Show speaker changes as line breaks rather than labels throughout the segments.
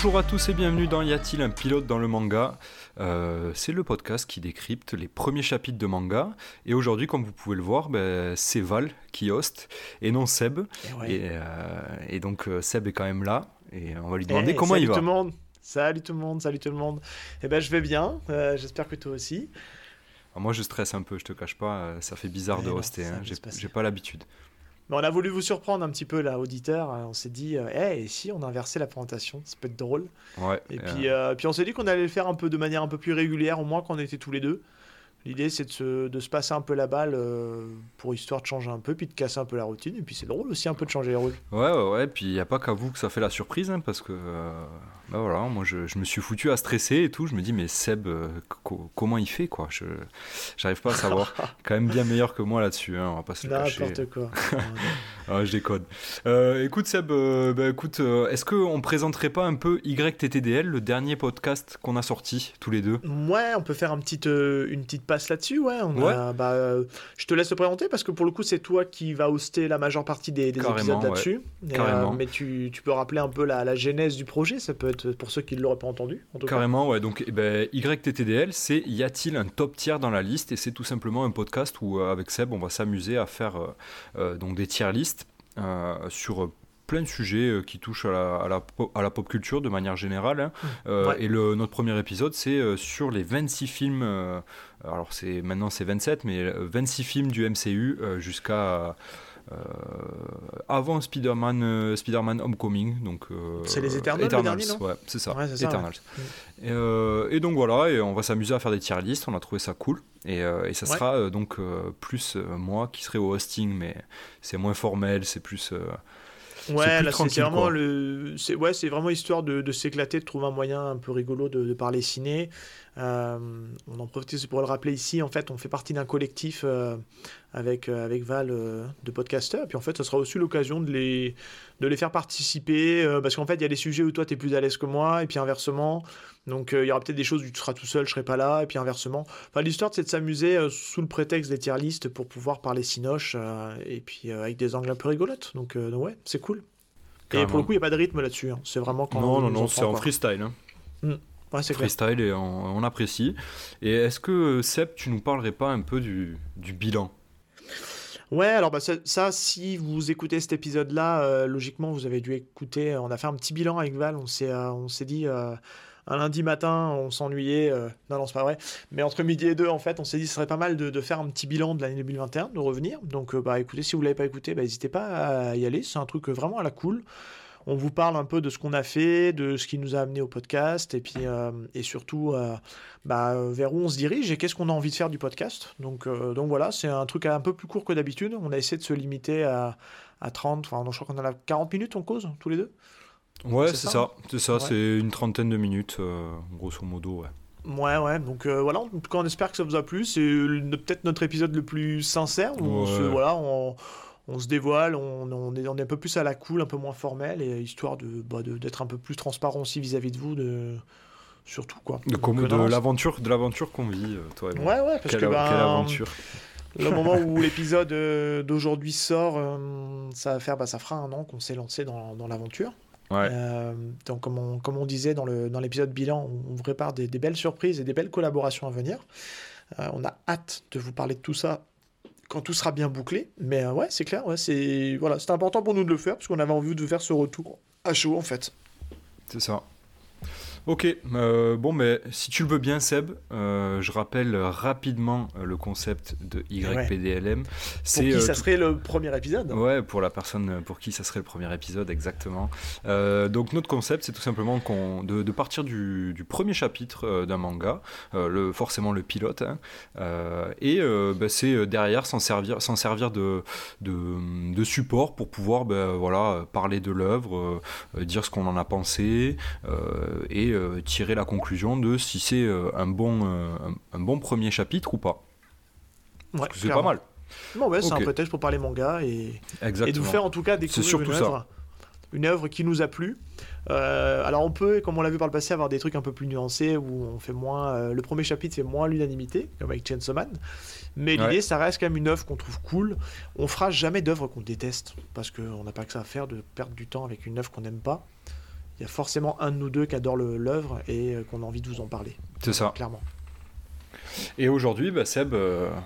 Bonjour à tous et bienvenue dans Y a-t-il un pilote dans le manga euh, C'est le podcast qui décrypte les premiers chapitres de manga. Et aujourd'hui, comme vous pouvez le voir, ben, c'est Val qui hoste et non Seb. Et, euh, donc euh, Seb est quand même là et on va lui demander eh, comment il va.
Tout le monde. Salut tout le monde, salut tout le monde. Eh ben je vais bien, j'espère que toi aussi.
moi je stresse un peu, je te cache pas, ça fait bizarre de hoster, hein. j'ai pas l'habitude
on a voulu vous surprendre un petit peu là, auditeur. On s'est dit, hé, euh, et si on inversait la présentation, ça peut être drôle.
Ouais,
et puis, euh, puis on s'est dit qu'on allait le faire un peu de manière un peu plus régulière, au moins qu'on était tous les deux. L'idée, c'est de se, de se, passer un peu la balle euh, pour histoire de changer un peu, puis de casser un peu la routine. Et puis c'est drôle aussi un peu de changer les rôles.
Ouais, ouais, ouais. Puis il n'y a pas qu'à vous que ça fait la surprise, hein, parce que bah voilà, moi je, je, me suis foutu à stresser et tout. Je me dis, mais Seb, euh, comment il fait quoi? Je J'arrive pas à savoir. Quand même bien meilleur que moi là-dessus, hein, on va pas se le cacher.
N'importe quoi.
ah, je décode. Euh, écoute Seb, euh, bah, écoute, est-ce qu'on présenterait pas un peu YTTDL, le dernier podcast qu'on a sorti tous les deux?
Ouais, on peut faire un petit, une petite passe là-dessus. Ouais, on A, bah, je te laisse te présenter parce que pour le coup, c'est toi qui vas hoster la majeure partie des, épisodes là-dessus.
Carrément.
mais tu, tu, peux rappeler un peu la, la genèse du projet, ça peut être pour ceux qui ne l'auraient pas entendu. En
Carrément, ouais. Donc, eh ben, YTTDL, c'est y a-t-il un top tier dans la liste? Et c'est tout simplement un podcast où, euh, avec Seb, on va s'amuser à faire euh, euh, donc des tier listes sur plein de sujets qui touchent à la, à, la, à la, pop culture de manière générale. Hein. Mmh. Et le, notre premier épisode, c'est sur les 26 films, alors c'est maintenant c'est 27, mais 26 films du MCU jusqu'à avant Spider-Man euh, Spider Homecoming. Donc,
euh, c'est les Eternals,
ouais, c'est ça, Eternals. Et, donc voilà, et on va s'amuser à faire des tier lists, on a trouvé ça cool. Et, et ça sera donc plus moi qui serai au hosting, mais c'est moins formel, c'est plus.
Ouais, là c'est vraiment le, c'est ouais, c'est vraiment histoire de, de s'éclater, de trouver un moyen un peu rigolo de, de parler ciné. Euh, on en profite pour le rappeler ici. En fait, on fait partie d'un collectif euh, avec euh, avec Val de podcasteurs. Puis en fait, ce sera aussi l'occasion de les de les faire participer parce qu'en fait, il y a des sujets où toi tu es plus à l'aise que moi et puis inversement. Donc il y aura peut-être des choses où tu seras tout seul, je serai pas là et puis inversement. Enfin, l'histoire c'est de s'amuser sous le prétexte des tier listes pour pouvoir parler sinoche et puis avec des angles un peu rigolotes. Donc, ouais, c'est cool. Et pour le coup, il n'y a pas de rythme là-dessus. Hein. C'est vraiment quand
Non, non, non, c'est en freestyle. Hein.
Hmm.
freestyle et on, apprécie. Et est-ce que Seb, tu nous parlerais pas un peu du, du bilan?
Ouais, alors bah, ça, si vous écoutez cet épisode-là, euh, logiquement, vous avez dû écouter. On a fait un petit bilan avec Val. On s'est, euh, on s'est dit, euh, un lundi matin, on s'ennuyait. non, non, c'est pas vrai. Mais entre midi et deux, en fait, on s'est dit, ce serait pas mal de, faire un petit bilan de l'année 2021, de revenir. Donc, bah, écoutez, si vous l'avez pas écouté, bah, n'hésitez pas à y aller. C'est un truc vraiment à la cool. On vous parle un peu de ce qu'on a fait, de ce qui nous a amené au podcast, et puis euh, et surtout euh, bah, vers où on se dirige et qu'est-ce qu'on a envie de faire du podcast. Donc, euh, donc voilà, c'est un truc un peu plus court que d'habitude. On a essayé de se limiter à, à 30, enfin je crois qu'on en a 40 minutes en cause, tous les deux.
Ouais, c'est ça, c'est ça, c'est une trentaine de minutes, grosso modo, ouais.
Ouais, ouais, donc voilà, en tout cas on espère que ça vous a plu, c'est peut-être notre épisode le plus sincère, où voilà, on, on se dévoile, on, est, on, est, un peu plus à la cool, un peu moins formel, et histoire de bah, d'être un peu plus transparent aussi vis-à-vis de vous, de surtout quoi.
De, de l'aventure, de l'aventure qu'on vit, euh, toi et
moi. Ouais, ouais, parce
quelle,
que
quelle aventure.
Le moment où l'épisode euh, d'aujourd'hui sort, euh, ça va faire, bah, ça fera un an qu'on s'est lancé dans, dans l'aventure.
Ouais.
donc, comme on, comme on disait dans l'épisode dans bilan, on, vous prépare des, des, belles surprises et des belles collaborations à venir. on a hâte de vous parler de tout ça quand tout sera bien bouclé. Mais euh, ouais, c'est clair, ouais, c'est voilà, c'est important pour nous de le faire parce qu'on avait envie de faire ce retour à chaud en fait.
C'est ça. Ok, euh, bon, mais si tu le veux bien, Seb, euh, je rappelle rapidement euh, le concept de YPDLM.
C'est pour qui ça serait le premier épisode?
Ouais, pour la personne pour qui ça serait le premier épisode, exactement. donc, notre concept, c'est tout simplement de, de, partir du, du premier chapitre d'un manga, le, forcément le pilote, hein, et bah, c'est derrière s'en servir, s'en servir de, de, de, support pour pouvoir bah, voilà, parler de l'œuvre, dire ce qu'on en a pensé, et euh, tirer la conclusion de si c'est euh, un, bon, euh, un, bon premier chapitre ou pas.
Ouais,
c'est pas mal.
Bon, ouais, c'est un prétexte pour parler manga et, et de vous faire en tout cas découvrir une œuvre, une œuvre qui nous a plu. alors on peut, comme on l'a vu par le passé, avoir des trucs un peu plus nuancés où on fait moins. le premier chapitre fait moins l'unanimité, comme avec Chainsaw Man. Mais l'idée, ça reste quand même une œuvre qu'on trouve cool. On fera jamais d'œuvre qu'on déteste parce qu'on n'a pas que ça à faire de perdre du temps avec une œuvre qu'on n'aime pas il y a forcément un de nous deux qui adore l'œuvre et qu'on a envie de vous en parler.
C'est ça.
Clairement.
Et aujourd'hui, bah, Seb,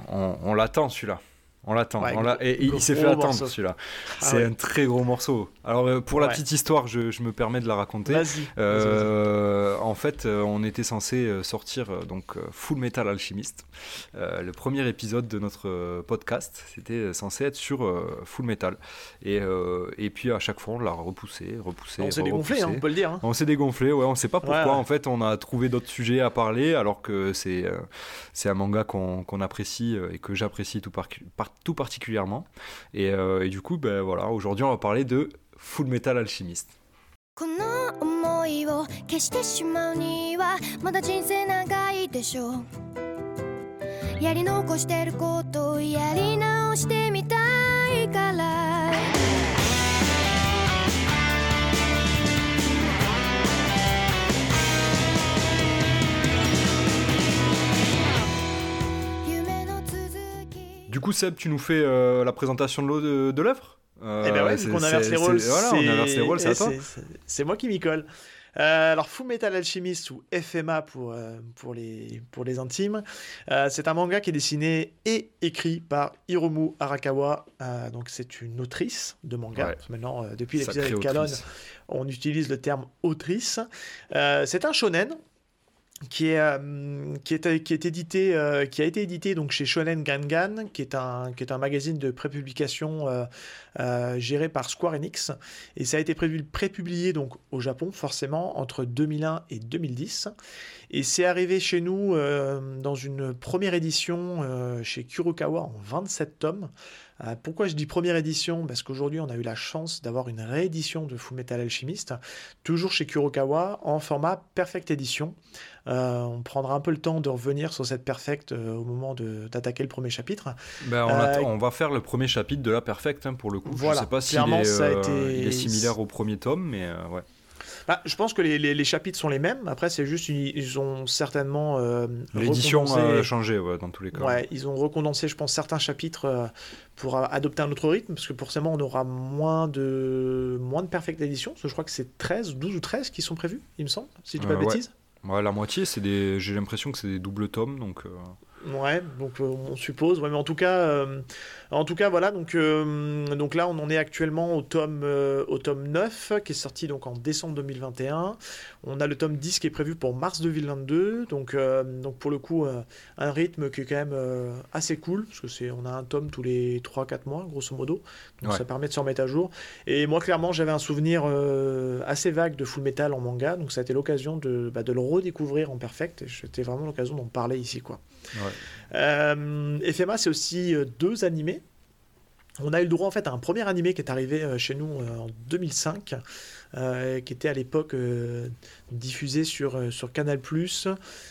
on l'attend celui-là. On l'attend. et il s'est fait attendre celui-là. Ah c'est un très gros morceau. Alors euh, pour la petite histoire, je, me permets de la raconter. Euh, en fait, euh, on était censé sortir donc Full Metal Alchemist. le premier épisode de notre podcast, c'était censé être sur Full Metal. Et, et puis à chaque fois, on l'a repoussé, repoussé.
On s'est dégonflé, hein, on peut le dire. Hein.
On s'est dégonflé, ouais. On sait pas pourquoi. En fait, on a trouvé d'autres sujets à parler, alors que c'est c'est un manga qu'on apprécie et que j'apprécie tout par, par tout particulièrement. Et, euh, et du coup, ben voilà, aujourd'hui on va parler de Full Metal Alchemist. この思いを消してしまうにはまだ人生長いでしょうやり残してることをやり直してみたいから「 Du coup, Seb, tu nous fais euh, la présentation de, l'œuvre?
Euh, Eh ben ouais, on inverse les rôles.
Voilà, c'est à toi.
C'est moi qui m'y colle. Euh, alors, Full Metal Alchemist ou FMA pour, euh, pour, les, pour les intimes, c'est un manga qui est dessiné et écrit par Hiromu Arakawa. donc, c'est une autrice de manga. Maintenant, depuis l'épisode de Canon, on utilise le terme autrice. c'est un shonen euh, qui est, qui est euh, qui a été édité donc chez Shonen Gangan, qui est un, qui est un magazine de prépublication euh, géré par Square Enix, et ça a été prépublié donc au Japon forcément entre 2001 et 2010, et c'est arrivé chez nous dans une première édition chez Kurokawa en 27 tomes. Pourquoi je dis première édition? Parce qu'aujourd'hui, on a eu la chance d'avoir une réédition de Fullmetal Alchemist, toujours chez Kurokawa, en format Perfect Edition. Euh, on prendra un peu le temps de revenir sur cette perfect euh, au moment d'attaquer le premier chapitre.
Ben, euh, on, va faire le premier chapitre de la perfect hein, pour le coup. Voilà, Je sais pas s'il est, il est similaire au premier tome, mais ouais.
Bah, je pense que les, chapitres sont les mêmes. Après, c'est juste ils ont certainement
l'édition a changé dans tous les cas.
Ouais, ils ont recondensé, je pense, certains chapitres pour adopter un autre rythme, parce que forcément, on aura moins de moins de perfect édition. je crois que c'est 13, 12 ou 13 qui sont prévus, il me semble, si je dis pas de bêtises.
Ouais, la moitié, c'est des. J'ai l'impression que c'est des doubles tomes, donc.
Ouais, donc euh, on suppose. Ouais, mais en tout cas, euh, en tout cas, voilà. Donc, euh, donc là, on en est actuellement au tome, au tome 9 qui est sorti donc en décembre 2021. On a le tome 10 qui est prévu pour mars 2022. Donc, donc pour le coup, un rythme qui est quand même assez cool parce que c'est, on a un tome tous les 3-4 mois, grosso modo. Donc ça permet de se remettre à jour. Et moi, clairement, j'avais un souvenir assez vague de Full Metal en manga. Donc ça a été l'occasion de, bah, de le redécouvrir en perfect. Et c'était vraiment l'occasion d'en parler ici, quoi. Ouais. Euh, FMA, c'est aussi euh, deux animés. On a eu le droit en fait à un premier animé qui est arrivé euh, chez nous en 2005, qui était à l'époque diffusé sur, sur Canal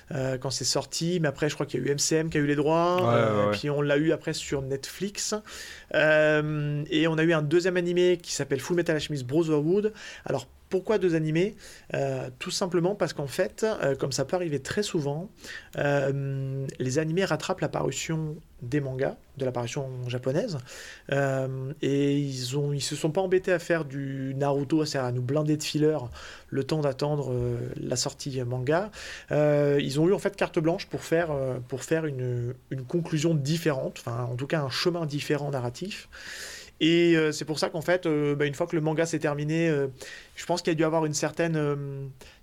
quand c'est sorti. Mais après, je crois qu'il y a eu MCM qui a eu les droits. Puis on l'a eu après sur Netflix. et on a eu un deuxième animé qui s'appelle Full Metal Alchemist Brotherhood. Alors pourquoi deux animés euh, Tout simplement parce qu'en fait, euh, comme ça peut arriver très souvent, euh, les animés rattrapent l'apparition des mangas, de l'apparition japonaise, et ils ont, ils se sont pas embêtés à faire du Naruto, c'est-à-dire à nous blinder de filler le temps d'attendre la sortie manga. ils ont eu en fait carte blanche pour faire, une, conclusion différente, en tout cas un chemin différent narratif. Et euh, c'est pour ça qu'en fait, euh, bah, une fois que le manga s'est terminé, euh, je pense qu'il y a dû avoir une certaine.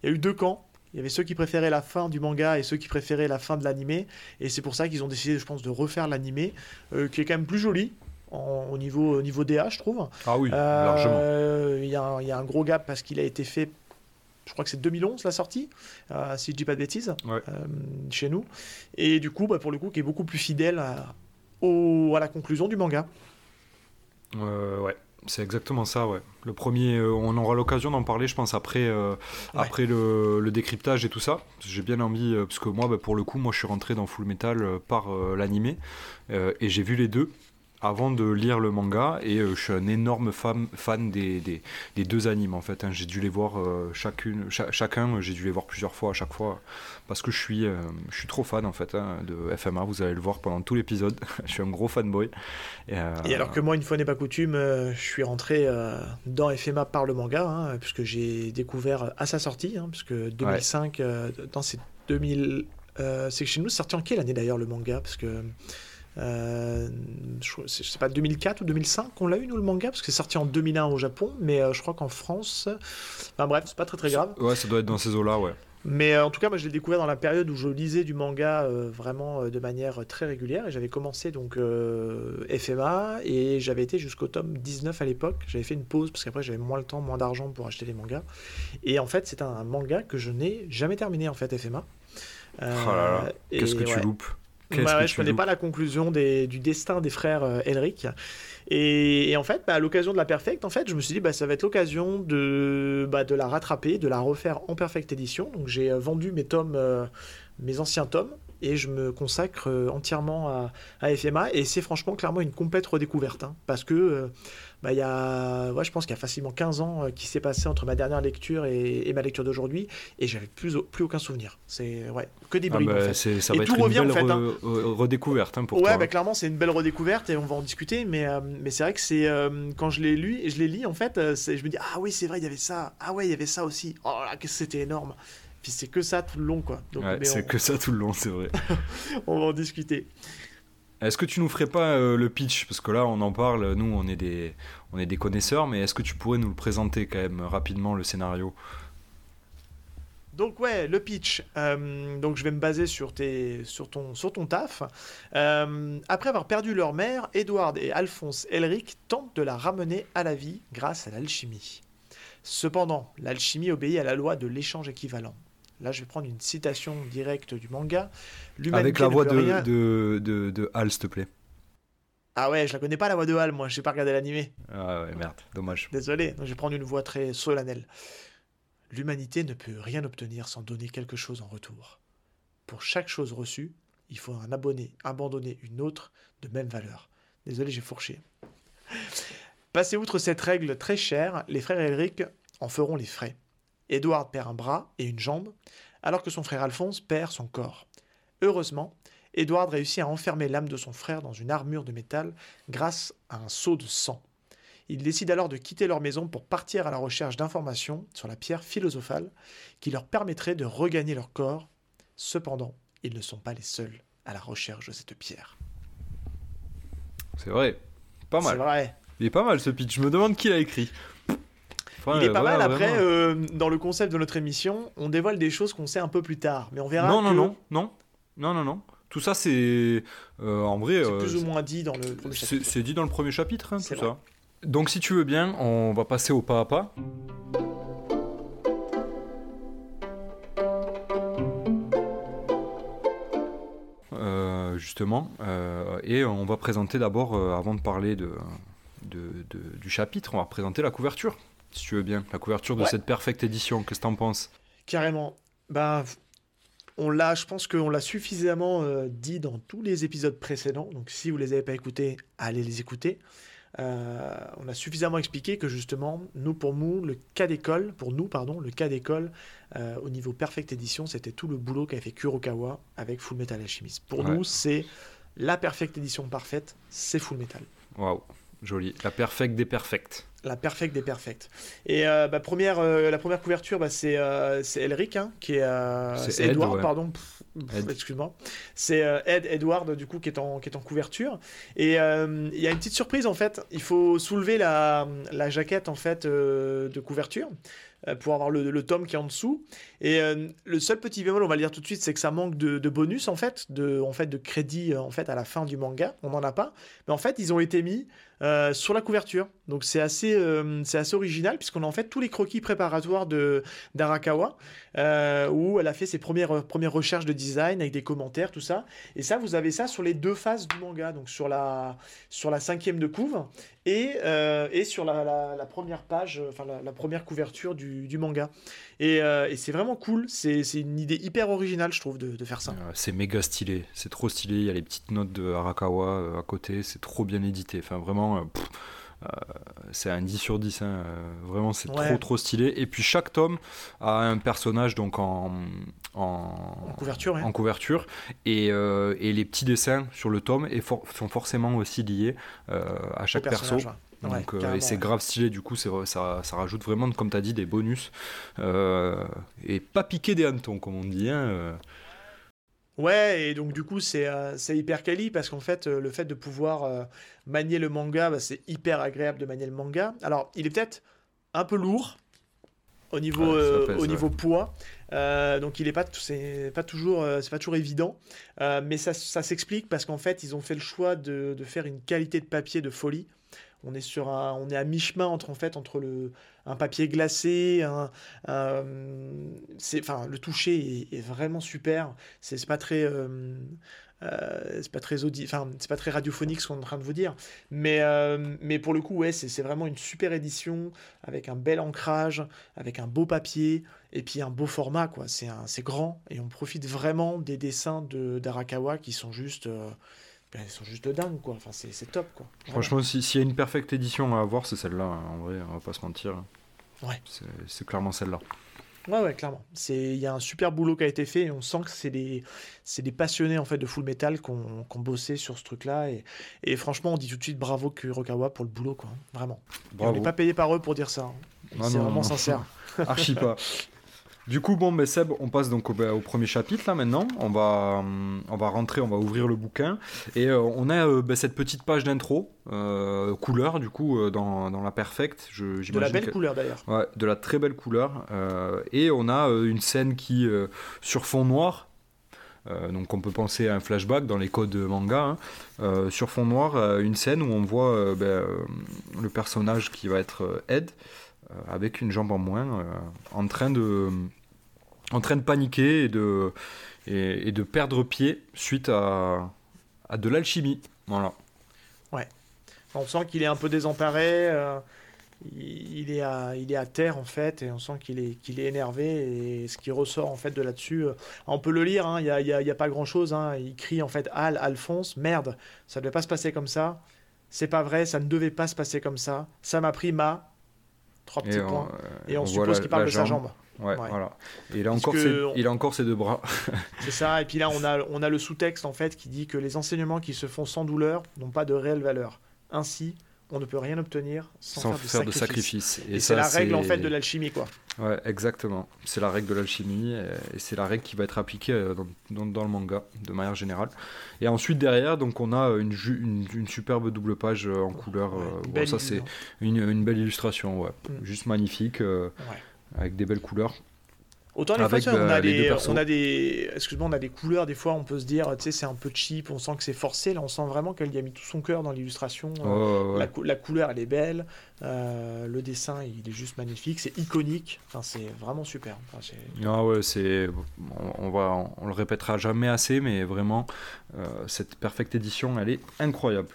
il y a eu deux camps. Il y avait ceux qui préféraient la fin du manga et ceux qui préféraient la fin de l'animé. Et c'est pour ça qu'ils ont décidé, je pense, de refaire l'animé, qui est quand même plus joli. au, niveau, au niveau DA, je trouve.
Ah oui, largement.
Il y, a un gros gap parce qu'il a été fait je crois que c'est 2011 la sortie, si je dis pas de bêtises, chez nous. Et du coup, bah, pour le coup, qui est beaucoup plus fidèle à, à la conclusion du manga.
Euh, ouais. C'est exactement ça, ouais. Le premier, euh, on aura l'occasion d'en parler, je pense, après, euh, après le, décryptage et tout ça. J'ai bien envie, parce que moi, bah, pour le coup, moi, je suis rentré dans Full Metal par l'animé, et j'ai vu les deux. Avant de lire le manga et je suis un énorme fan, fan des, des, des deux animes en fait. Hein. J'ai dû les voir chacune, chacun, j'ai dû les voir plusieurs fois à chaque fois parce que je suis, je suis trop fan en fait hein, de FMA. Vous allez le voir pendant tout l'épisode. je suis un gros fanboy.
Et, et, alors que moi, une fois n'est pas coutume, je suis rentré dans FMA par le manga hein, puisque j'ai découvert à sa sortie, puisque 2005, dans ces 2000 euh, c'est que chez nous, sorti en quelle année d'ailleurs le manga? Parce que. Euh, je, sais pas, 2004 ou 2005 qu'on l'a eu, nous, le manga Parce que c'est sorti en 2001 au Japon, mais euh, je crois qu'en France. Enfin bref, c'est pas très très grave.
Ouais, ça doit être dans ces eaux-là, ouais.
Mais en tout cas, moi je l'ai découvert dans la période où je lisais du manga vraiment de manière très régulière. Et j'avais commencé donc FMA et j'avais été jusqu'au tome 19 à l'époque. J'avais fait une pause parce qu'après j'avais moins le temps, moins d'argent pour acheter les mangas. Et en fait, c'est un manga que je n'ai jamais terminé en fait, FMA.
Euh, oh Qu'est-ce que tu loupes
bah je connais pas la conclusion des, du destin des frères euh, Elric. Et, en fait, bah, à l'occasion de la Perfect, en fait, je me suis dit, bah, ça va être l'occasion de, bah, de la rattraper, de la refaire en Perfect Edition. Donc j'ai euh, vendu mes tomes, mes anciens tomes, et je me consacre entièrement à, à FMA. Et c'est franchement, clairement, une complète redécouverte. Hein, parce que bah, y a, ouais, je pense qu'il y a facilement 15 ans euh, qui s'est passé entre ma dernière lecture et, ma lecture d'aujourd'hui, et j'avais plus, plus aucun souvenir. C'est ouais, que des bribes. Ah bah,
Ça va et être tout une revient belle en fait. Hein. redécouverte hein, pour
ouais,
toi.
Bah, clairement, c'est une belle redécouverte et on va en discuter, mais, euh, mais c'est vrai que c'est euh, quand je l'ai lu et je l'ai lu, en fait, je me dis Ah oui, c'est vrai, il y avait ça. Ah ouais, il y avait ça aussi. Oh là, que c'était énorme. Puis c'est que ça tout le long, quoi.
Ouais, c'est que ça tout le long, c'est vrai.
on va en discuter.
Est-ce que tu nous ferais pas euh, le pitch? Parce que là, on en parle, nous, on est, des, on est des connaisseurs, mais est-ce que tu pourrais nous le présenter quand même rapidement, le scénario?
Donc ouais, le pitch. Euh, donc je vais me baser sur, tes, sur, ton, sur ton taf. Euh, après avoir perdu leur mère, Edward et Alphonse Elric tentent de la ramener à la vie grâce à l'alchimie. Cependant, l'alchimie obéit à la loi de l'échange équivalent. Là, je vais prendre une citation directe du manga.
Avec la voix de, de, de, de, Hal, s'il te plaît.
Ah ouais, je la connais pas la voix de Hal, moi, j'ai pas regardé l'animé.
Ah ouais, merde, dommage.
Désolé, donc je vais prendre une voix très solennelle. L'humanité ne peut rien obtenir sans donner quelque chose en retour. Pour chaque chose reçue, il faut un abonné abandonner une autre de même valeur. Désolé, j'ai fourché. Passé outre cette règle très chère, les frères Elric en feront les frais. Édouard perd un bras et une jambe, alors que son frère Alphonse perd son corps. Heureusement, Édouard réussit à enfermer l'âme de son frère dans une armure de métal grâce à un seau de sang. Ils décident alors de quitter leur maison pour partir à la recherche d'informations sur la pierre philosophale qui leur permettrait de regagner leur corps. Cependant, ils ne sont pas les seuls à la recherche de cette pierre.
C'est vrai. Pas mal.
C'est vrai.
Il est pas mal ce pitch. Je me demande qui l'a écrit
il est pas mal. Après, euh, dans le concept de notre émission, on dévoile des choses qu'on sait un peu plus tard. Mais on verra.
Non, non, non, non, non, non, non. Tout ça, c'est euh, en vrai.
C'est plus euh, ou moins dit dans le premier chapitre.
C'est dit dans le premier chapitre, hein, tout ça. Donc, si tu veux bien, on va passer au pas à pas. justement, et on va présenter d'abord, avant de parler de, de, du chapitre, on va présenter la couverture si tu veux bien, la couverture de cette perfecte édition. Qu'est-ce que t'en penses?
Carrément. Bah, on l'a, je pense qu'on l'a suffisamment euh, dit dans tous les épisodes précédents. Donc, si vous les avez pas écoutés, allez les écouter. Euh, on a suffisamment expliqué que justement, nous pour nous, le cas d'école, pour nous pardon, le cas d'école euh, au niveau perfecte édition, c'était tout le boulot qu'a fait Kurokawa avec Full Metal Alchemist. Pour nous, c'est la perfecte édition parfaite, c'est Full Metal.
Waouh, joli, la perfecte des perfectes.
La perfecte des perfectes. Et euh, bah, première, euh, la première couverture, bah, c'est euh, Elric, hein, qui est. c'est Edward, pardon. Excuse-moi. C'est Ed Edward, du coup, qui est en, qui est en couverture. Et il y a une petite surprise, en fait. Il faut soulever la, la jaquette, en fait, de couverture pour avoir le, le, tome qui est en dessous. Et le seul petit bémol, on va le dire tout de suite, c'est que ça manque de, de, bonus en fait, de, en fait, de crédit en fait à la fin du manga. On n'en a pas, mais en fait, ils ont été mis euh, sur la couverture. Donc c'est assez, euh, assez original puisqu'on a en fait tous les croquis préparatoires de d'Arakawa euh, où elle a fait ses premières premières recherches de design avec des commentaires tout ça. Et ça vous avez ça sur les deux phases du manga donc sur la sur la cinquième de couve et, et sur la, première page enfin la, première couverture du, manga. Et, c'est vraiment cool. C'est une idée hyper originale, je trouve, de, faire ça.
c'est méga stylé. C'est trop stylé. Il y a les petites notes de Arakawa à côté. C'est trop bien édité. Enfin, vraiment. Euh, c'est un 10 sur 10, hein, euh, vraiment c'est trop trop stylé. Et puis chaque tome a un personnage donc en,
en, couverture,
en couverture et, euh, et, les petits dessins sur le tome et sont forcément aussi liés à chaque perso. Donc, et c'est grave stylé, du coup, ça, ça rajoute vraiment, comme tu as dit, des bonus. et pas piquer des hannetons, comme on dit. Hein,
Ouais, et donc du coup, c'est euh, hyper quali parce qu'en fait, euh, le fait de pouvoir euh, manier le manga, bah, c'est hyper agréable de manier le manga. Alors, il est peut-être un peu lourd au niveau, au niveau poids. donc il est pas c'est pas toujours c'est pas toujours évident mais ça, ça s'explique parce qu'en fait ils ont fait le choix de, de, faire une qualité de papier de folie on est sur un, on est à mi-chemin entre en fait entre le un papier glacé, un, c'est enfin le toucher est, vraiment super. C'est pas très euh, euh, c'est pas très enfin c'est pas très radiophonique ce qu'on est en train de vous dire, mais euh, mais pour le coup ouais c'est vraiment une super édition avec un bel ancrage, avec un beau papier et puis un beau format quoi. C'est c'est grand et on profite vraiment des dessins de d'Arakawa qui sont juste ben, ils sont juste dingues, quoi. Enfin, c'est top, quoi.
Franchement, s'il y a une perfecte édition à avoir, c'est celle-là, hein. en vrai, on va pas se mentir.
Ouais.
C'est clairement celle-là.
Ouais, ouais, clairement. Il y a un super boulot qui a été fait et on sent que c'est des, des passionnés en fait, de full metal qui ont, bossé sur ce truc-là. Et, et, franchement, on dit tout de suite bravo Kurokawa pour le boulot, quoi. Vraiment. on n'est pas payé par eux pour dire ça. Hein. C'est vraiment sincère.
Archi pas. Du coup, bon, mais Seb, on passe donc au, ben, premier chapitre là maintenant. On va, on va rentrer, on va ouvrir le bouquin. Et euh, on a euh, ben, cette petite page d'intro, euh, couleur du coup, dans, dans, la perfecte.
Je, de la belle couleur d'ailleurs.
Ouais, de la très belle couleur. et on a une scène qui, sur fond noir, donc on peut penser à un flashback dans les codes manga. Hein. sur fond noir, une scène où on voit ben, le personnage qui va être Ed avec une jambe en moins, en train de en train de paniquer et de, et, de perdre pied suite à, à de l'alchimie. Voilà.
Ouais. On sent qu'il est un peu désemparé. Euh, il, est à, il est à terre en fait et on sent qu'il est, qu'il est énervé et ce qui ressort en fait de là-dessus euh, on peut le lire hein, il n'y a, y a, y a, pas grand chose hein. il crie en fait Al Alphonse merde ça ne devait pas se passer comme ça c'est pas vrai ça ne devait pas se passer comme ça ça m'a pris ma trois petits points et on, suppose qu'il parle de sa jambe
Ouais, voilà. Et il a, encore ses, il a encore ses deux bras.
c'est ça, et puis là on a, on a le sous-texte en fait qui dit que les enseignements qui se font sans douleur n'ont pas de réelle valeur. Ainsi, on ne peut rien obtenir sans, faire, de sacrifice. Et, c'est la règle en fait de l'alchimie quoi.
Ouais, exactement. C'est la règle de l'alchimie et c'est la règle qui va être appliquée euh, dans, dans, le manga de manière générale. Et ensuite derrière, donc on a une, une, une superbe double page euh, en couleur. Euh, ça c'est une, une, belle illustration, ouais. Mm. juste magnifique. ouais avec des belles couleurs.
Autant les fois, on, a des, on a des, excuse-moi, on a des couleurs. Des fois, on peut se dire, tu sais, c'est un peu cheap. On sent que c'est forcé. Là, on sent vraiment qu'elle y a mis tout son cœur dans l'illustration. la, la, couleur, elle est belle. Euh, le dessin, il est juste magnifique. C'est iconique. Enfin, c'est vraiment super.
ah ouais, c'est, on, va, on le répétera jamais assez, mais vraiment, euh, cette perfecte édition, elle est incroyable.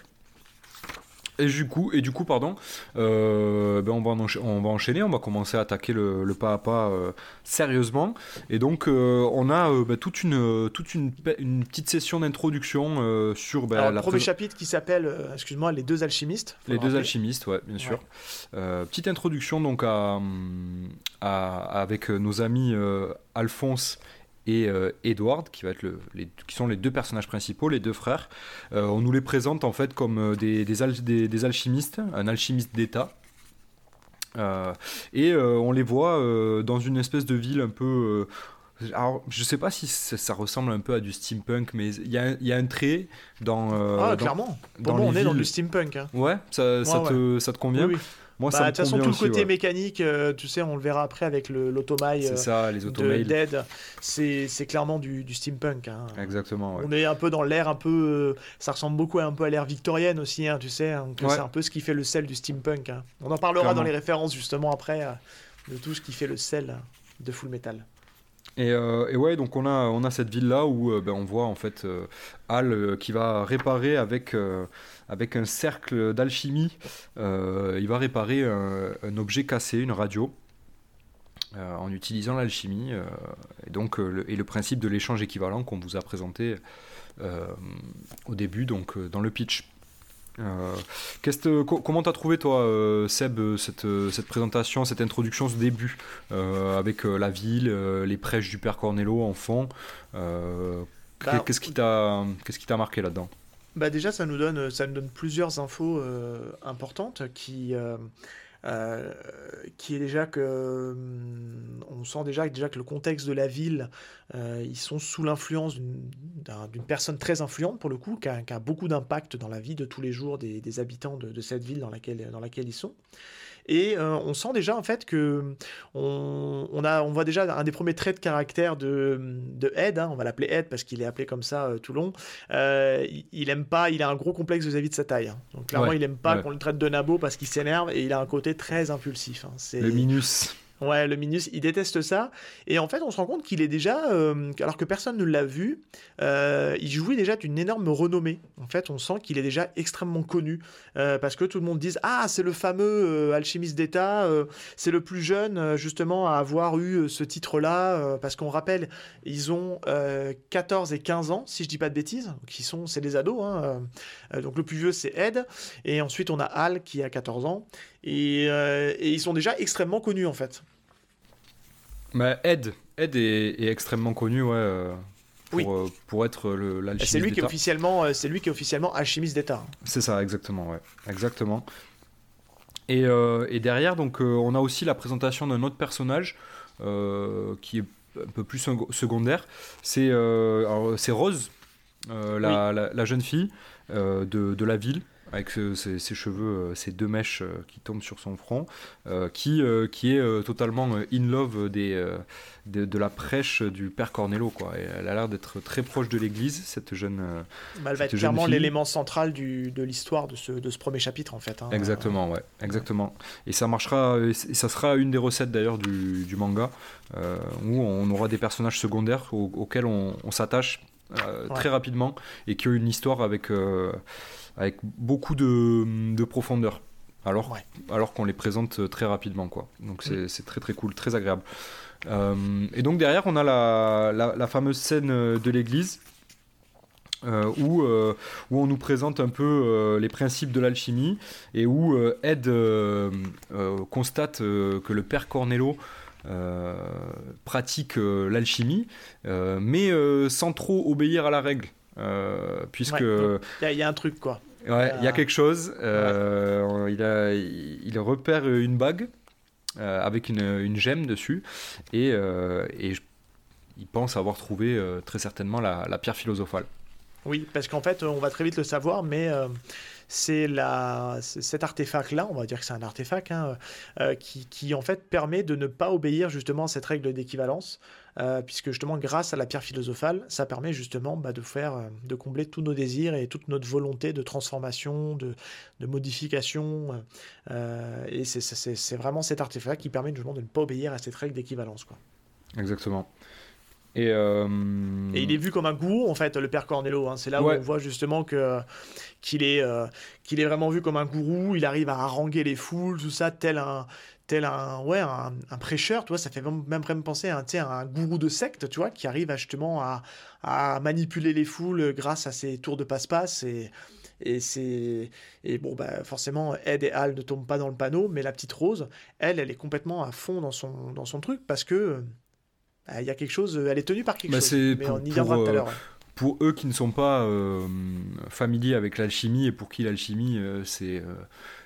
Et du coup, et du coup pardon, euh, ben on, va on va enchaîner, on va commencer à attaquer le, pas à pas euh, sérieusement. Et donc, euh, on a ben, toute, une, toute une, une petite session d'introduction sur
ben, le premier chapitre qui s'appelle, excuse-moi, Les deux alchimistes.
Les deux alchimistes, ouais, bien sûr. petite introduction donc à, à avec nos amis Alphonse et euh, Edward, qui, va être le, les, qui sont les deux personnages principaux, les deux frères. Euh, on nous les présente en fait comme euh, des, des, des, alchimistes, un alchimiste d'État. et on les voit dans une espèce de ville un peu alors, je sais pas si ça, ressemble un peu à du steampunk, mais il y a, y a, un trait dans.
ah, clairement. Pour moi, on est dans du steampunk. Hein.
Ouais, ça, ça, Te, ça, te, convient? Oui,
moi, bah, de toute façon, tout le côté mécanique, euh, tu sais, on le verra après avec l'automail
euh, ça, les de
Dead. C'est clairement du, steampunk. Hein.
Exactement.
On est un peu dans l'air un peu. Euh, ça ressemble beaucoup un peu à l'ère victorienne aussi, hein, tu sais. Hein, c'est un peu ce qui fait le sel du steampunk. On en parlera dans les références justement après de tout ce qui fait le sel de Full Metal.
Et, et, ouais, donc on a, on a cette ville là où ben, on voit en fait Hal qui va réparer avec avec un cercle d'alchimie. Euh, il va réparer un, objet cassé, une radio. en utilisant l'alchimie et donc le, et le principe de l'échange équivalent qu'on vous a présenté au début donc dans le pitch. Euh, comment t'as trouvé toi, euh, Seb, cette, cette, présentation, cette introduction, ce début, euh, avec la ville, les prêches du père Cornello en fond bah, Qu'est-ce qui t'a qu'est-ce qui t'a marqué là-dedans?
Bah déjà, ça nous donne ça nous donne plusieurs infos importantes qui euh, qui est déjà que hum, on sent déjà, déjà que le contexte de la ville, euh, ils sont sous l'influence d'une personne très influente pour le coup, qui a, beaucoup d'impact dans la vie de tous les jours des, habitants de, de, cette ville dans laquelle, dans laquelle ils sont. Et euh, on sent déjà en fait que on, a, on voit déjà un des premiers traits de caractère de, de Ed, hein, on va l'appeler Ed parce qu'il est appelé comme ça euh, tout long. Euh, il, aime pas, il a un gros complexe vis-à-vis de sa taille. Hein. Donc clairement, il aime pas qu'on le traite de nabo parce qu'il s'énerve et il a un côté très impulsif. Hein.
Le minus.
Ouais, le Minus, il déteste ça. Et en fait, on se rend compte qu'il est déjà, euh, alors que personne ne l'a vu, euh, il jouit déjà d'une énorme renommée. En fait, on sent qu'il est déjà extrêmement connu. Euh, parce que tout le monde dit Ah, c'est le fameux alchimiste d'État, c'est le plus jeune, justement, à avoir eu ce titre-là. parce qu'on rappelle, ils ont 14 et 15 ans, si je dis pas de bêtises. Qui sont, c'est des ados. Hein, donc le plus vieux, c'est Ed. Et ensuite, on a Al qui a 14 ans. Et ils sont déjà extrêmement connus, en fait.
Mais Ed, Ed est, extrêmement connu, ouais. Euh, pour, oui. Euh, pour, être l'alchimiste
c'est lui qui est officiellement euh, c'est lui qui est officiellement alchimiste d'état.
C'est ça exactement ouais. Exactement. Et, et derrière donc on a aussi la présentation d'un autre personnage qui est un peu plus secondaire. C'est c'est Rose la, la, jeune fille de, de, la ville avec ses, cheveux, ses deux mèches qui tombent sur son front, qui, qui est totalement in love des, de, la prêche du père Cornello. Quoi. elle a l'air d'être très proche de l'église, cette jeune.
Bah, elle va être clairement l'élément central du, de l'histoire de ce, de ce premier chapitre, en fait. Hein.
Exactement, ouais, exactement. Et ça marchera, et ça sera une des recettes d'ailleurs du, du, manga, où on aura des personnages secondaires auxquels on, s'attache très rapidement et qui ont une histoire avec avec beaucoup de, de profondeur. Alors, alors qu'on les présente très rapidement. Quoi. Donc c'est mm. très très cool, très agréable. Euh, et donc derrière, on a la, la, fameuse scène de l'église. Euh, où, euh, où on nous présente un peu les principes de l'alchimie et où Ed constate que le père Cornello pratique l'alchimie, mais sans trop obéir à la règle. Euh, puisque
il y, a un truc quoi.
Ouais, il y a quelque chose. Euh, il, a, il, repère une bague euh, avec une, une, gemme dessus et, et il pense avoir trouvé très certainement la, la, pierre philosophale.
Oui, parce qu'en fait, on va très vite le savoir, mais c'est cet artefact-là, on va dire que c'est un artefact, hein, qui, qui, en fait permet de ne pas obéir justement à cette règle d'équivalence. Euh, puisque justement grâce à la pierre philosophale, ça permet justement bah, de faire, euh, de combler tous nos désirs et toute notre volonté de transformation, de, modification. Euh, et c'est vraiment cet artefact qui permet justement de ne pas obéir à cette règle d'équivalence.
Exactement.
Et, il est vu comme un gourou, en fait, le père Cornello. Hein. C'est là où on voit justement que qu'il est, qu'il est vraiment vu comme un gourou. Il arrive à haranguer les foules, tout ça, tel un, tel un, ouais, un, prêcheur, tu vois, ça fait même, même penser à un, un gourou de secte, tu vois, qui arrive justement à, à, manipuler les foules grâce à ses tours de passe-passe et, et c'est et bon bah forcément Ed et Al ne tombent pas dans le panneau mais la petite Rose elle elle est complètement à fond dans son dans son truc parce que bah, il y a quelque chose elle est tenue par quelque bah, chose. mais on y viendra tout à l'heure
euh, pour eux qui ne sont pas euh, familiers avec l'alchimie et pour qui l'alchimie euh, c'est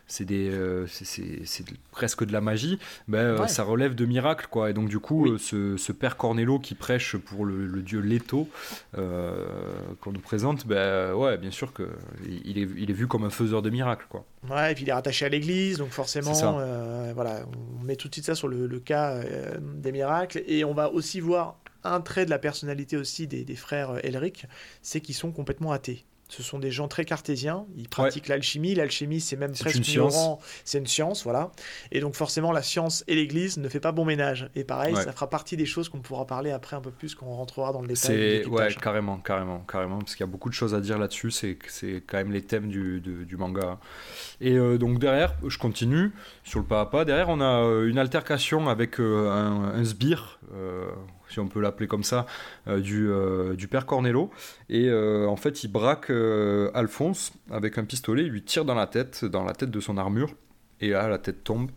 c'est des euh, c'est presque de la magie ben, ça relève de miracles quoi. Et donc du coup euh, ce, ce, père Cornello qui prêche pour le, dieu Leto qu'on nous présente ben ouais bien sûr que il est, il est vu comme un faiseur de miracles quoi.
Ouais et puis il est rattaché à l'église donc forcément voilà on met tout de suite ça sur le, le cas des miracles. Et on va aussi voir un trait de la personnalité aussi des, des frères Elric c'est qu'ils sont complètement athées Ce sont des gens très cartésiens. Ils pratiquent l'alchimie. L'alchimie, c'est même presque
ignorant.
C'est une science, voilà. Et donc forcément, la science et l'Église ne fait pas bon ménage. Et pareil, ça fera partie des choses qu'on pourra parler après un peu plus quand on rentrera dans le détail.
C'est ouais, carrément, carrément, carrément, parce qu'il y a beaucoup de choses à dire là-dessus. C'est c'est quand même les thèmes du, du manga. Et euh, donc derrière, je continue sur le pas à pas. Derrière, on a euh, une altercation avec euh, un, un, sbire si on peut l'appeler comme ça, euh, du, euh, du, père Cornello. Et euh, en fait, il braque Alphonse avec un pistolet, il lui tire dans la tête, dans la tête de son armure. Et là, la tête tombe.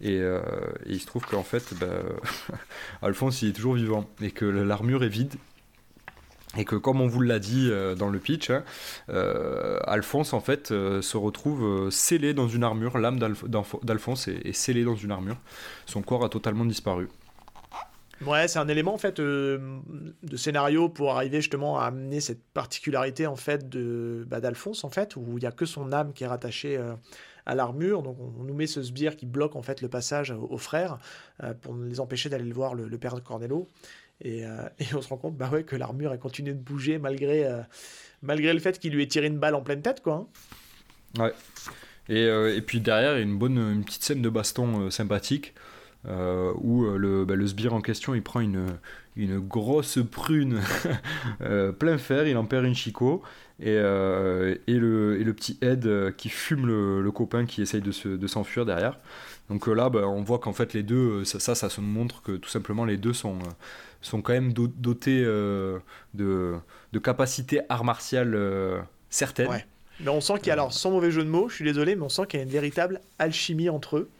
Et, il se trouve qu'en fait, bah, Alphonse, il est toujours vivant. Et que l'armure est vide. Et que, comme on vous l'a dit dans le pitch, hein, Alphonse, en fait, se retrouve scellé dans une armure. L'âme d'Alphonse est scellée dans une armure. Son corps a totalement disparu.
Ouais, c'est un élément en fait euh, de scénario pour arriver justement à amener cette particularité en fait de bah, d'Alphonse en fait où il y a que son âme qui est rattachée euh, à l'armure. Donc on, nous met ce sbire qui bloque en fait le passage aux, frères euh, pour les empêcher d'aller le voir le, père de Cornello. Et, on se rend compte bah ouais que l'armure a continué de bouger malgré malgré le fait qu'il lui ait tiré une balle en pleine tête quoi.
Hein. Ouais. Et, et, puis derrière, une bonne une petite scène de baston sympathique euh, où euh, le, bah, le, sbire en question il prend une, une grosse prune euh, plein fer, il en perd une chicot et, et, le, et le petit Ed qui fume le, le copain qui essaye de, se, de s'enfuir derrière. Donc là, bah, on voit qu'en fait les deux, ça, ça, ça, se montre que tout simplement les deux sont, sont quand même dotés de, de capacités art martiales certaines. Ouais.
Mais on sent qu'il y a, alors sans mauvais jeu de mots, je suis désolé, mais on sent qu'il y a une véritable alchimie entre eux.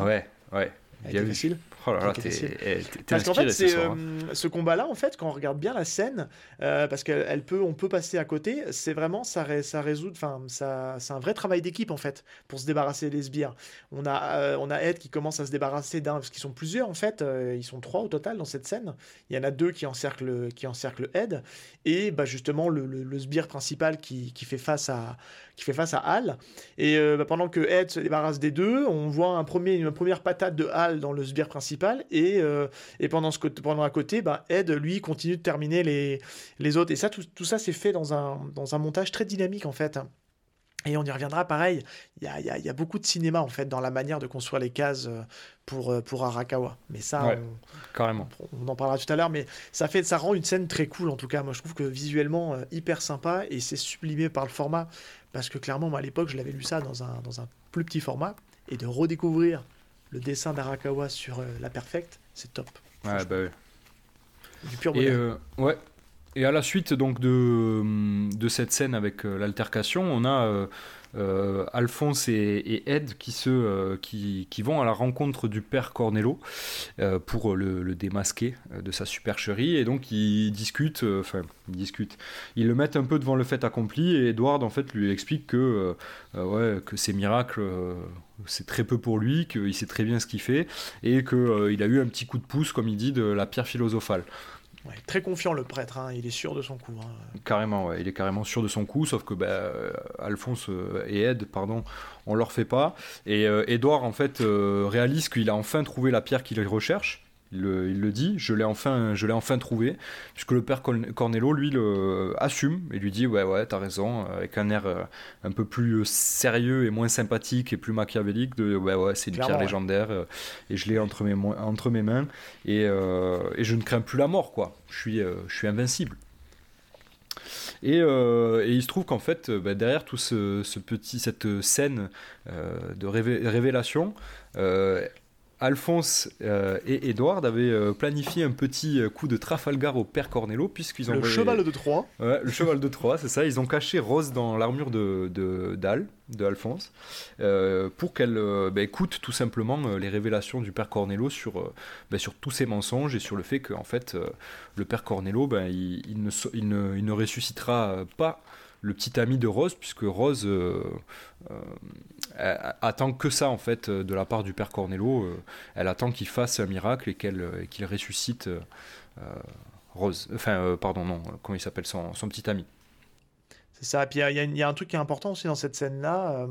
Ouais, ouais.
Bien facile.
Oh là là, t'es
Parce qu'en fait, c'est
hein.
euh, ce combat-là, en fait, quand on regarde bien la scène, euh, parce qu'elle peut, on peut passer à côté, c'est vraiment ça, ça résout, enfin, ça, c'est un vrai travail d'équipe en fait pour se débarrasser des sbires. On a, euh, on a Ed qui commence à se débarrasser d'un, parce qu'ils sont plusieurs en fait, ils sont trois au total dans cette scène. Il y en a deux qui encerclent, qui encerclent Ed, et bah justement le, le, sbire principal qui, qui fait face à qui fait face à Hal. Et euh, bah, pendant que Ed se débarrasse des deux, on voit un premier, une première patate de Hal dans le sbire principal. Et, euh, et pendant, ce, pendant à côté, bah, Ed, lui, continue de terminer les, les autres. Et ça, tout, tout ça, c'est fait dans un, dans un montage très dynamique, en fait. Et on y reviendra pareil, il y a, y a, beaucoup de cinéma en fait dans la manière de construire les cases euh, pour, pour Arakawa. Mais ça,
on, carrément.
On, en parlera tout à l'heure, mais ça, fait, ça rend une scène très cool en tout cas. Moi je trouve que visuellement hyper sympa et c'est sublimé par le format. Parce que clairement, moi, à l'époque, je l'avais lu ça dans un, dans un plus petit format. Et de redécouvrir le dessin d'Arakawa sur euh, la Perfect, c'est top.
Ouais, bah ouais.
Du pur
Et, euh, ouais. Et à la suite donc de, de cette scène avec euh, l'altercation, on a euh, Alphonse et, Ed euh, qui, vont à la rencontre du père Cornello euh, pour le, démasquer de sa supercherie. Et donc ils discutent, enfin ils discutent, ils le mettent un peu devant le fait accompli et Edward en fait lui explique que, ouais, que ces miracles c'est très peu pour lui, qu'il sait très bien ce qu'il fait et qu'il a eu un petit coup de pouce comme il dit de la pierre philosophale
très confiant le prêtre, hein, il est sûr de son coup. Hein.
Carrément, il est carrément sûr de son coup, sauf que bah, Alphonse euh, et Ed, pardon, on leur fait pas. Et Edouard, en fait, euh, réalise qu'il a enfin trouvé la pierre qu'il recherche. Il le, dit, je l'ai enfin, je l'ai enfin trouvé, puisque le père Cornello, lui, le assume et lui dit ouais ouais t'as raison, avec un air euh, un peu plus sérieux et moins sympathique et plus machiavélique de ouais ouais c'est une pierre légendaire euh, et je l'ai entre mes entre mes mains et, euh, et, je ne crains plus la mort quoi, je suis je suis invincible. Et, et, il se trouve qu'en fait, bah, derrière tout ce, ce, petit, cette scène de révélation, Alphonse euh, et Edward avaient euh, planifié un petit euh, coup de Trafalgar au père Cornello, puisqu'ils ont.
Le cheval de Troie.
Ouais, le cheval de Troie, c'est ça. Ils ont caché Rose dans l'armure de, d'Al, de Alphonse, pour qu'elle bah, écoute tout simplement les révélations du père Cornello sur, bah, sur tous ses mensonges et sur le fait qu'en fait, le père Cornello, bah, il, ne, il, ne, il, ne, ressuscitera pas le petit ami de Rose, puisque Rose euh, euh, attend que ça en fait euh, de la part du père Cornello. elle attend qu'il fasse un miracle et qu'il ressuscite Rose. Enfin, pardon, non, comment il s'appelle son, petit ami.
C'est ça. Et puis il y, a un truc qui est important aussi dans cette scène-là,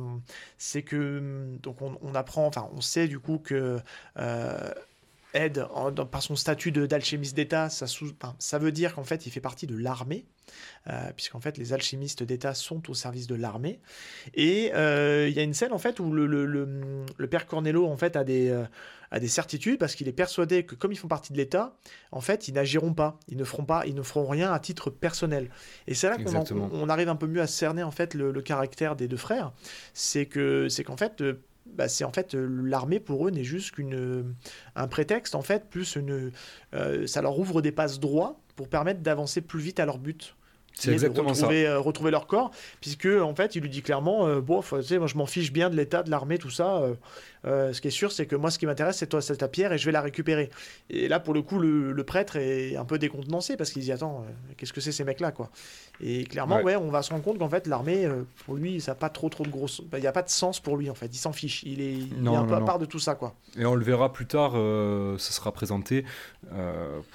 c'est que donc on, apprend, enfin on sait du coup que Ed, par son statut d'alchimiste d'État, ça, ça, veut dire qu'en fait, il fait partie de l'armée, euh, puisqu'en fait, les alchimistes d'État sont au service de l'armée. Et euh, il y a une scène, en fait, où le, le, le, père Cornello, en fait, a des, euh, a des certitudes, parce qu'il est persuadé que, comme ils font partie de l'État, en fait, ils n'agiront pas, ils ne feront pas, ils ne feront rien à titre personnel. Et c'est là qu'on on arrive un peu mieux à cerner, en fait, le, caractère des deux frères. C'est que, c'est qu'en fait, bah, c'est en fait euh, l'armée pour eux n'est juste qu'une euh, un prétexte en fait plus une euh, ça leur ouvre des passes droits pour permettre d'avancer plus vite à leur but
c'est exactement retrouver,
ça. retrouver leur corps, puisque en fait, il lui dit clairement, bon, tu sais, moi je m'en fiche bien de l'état de l'armée, tout ça. Euh, ce qui est sûr, c'est que moi, ce qui m'intéresse, c'est toi, c'est ta pierre et je vais la récupérer. Et là, pour le coup, le, prêtre est un peu décontenancé parce qu'il dit Attends, euh, qu'est-ce que c'est ces mecs-là quoi? Et clairement, ouais. on va se rendre compte qu'en fait, l'armée, euh, pour lui, ça n'a pas trop, trop de gros. Il n'y a pas de sens pour lui en fait. Il s'en fiche. Il est, un peu à part de tout ça quoi.
Et on le verra plus tard, ça sera présenté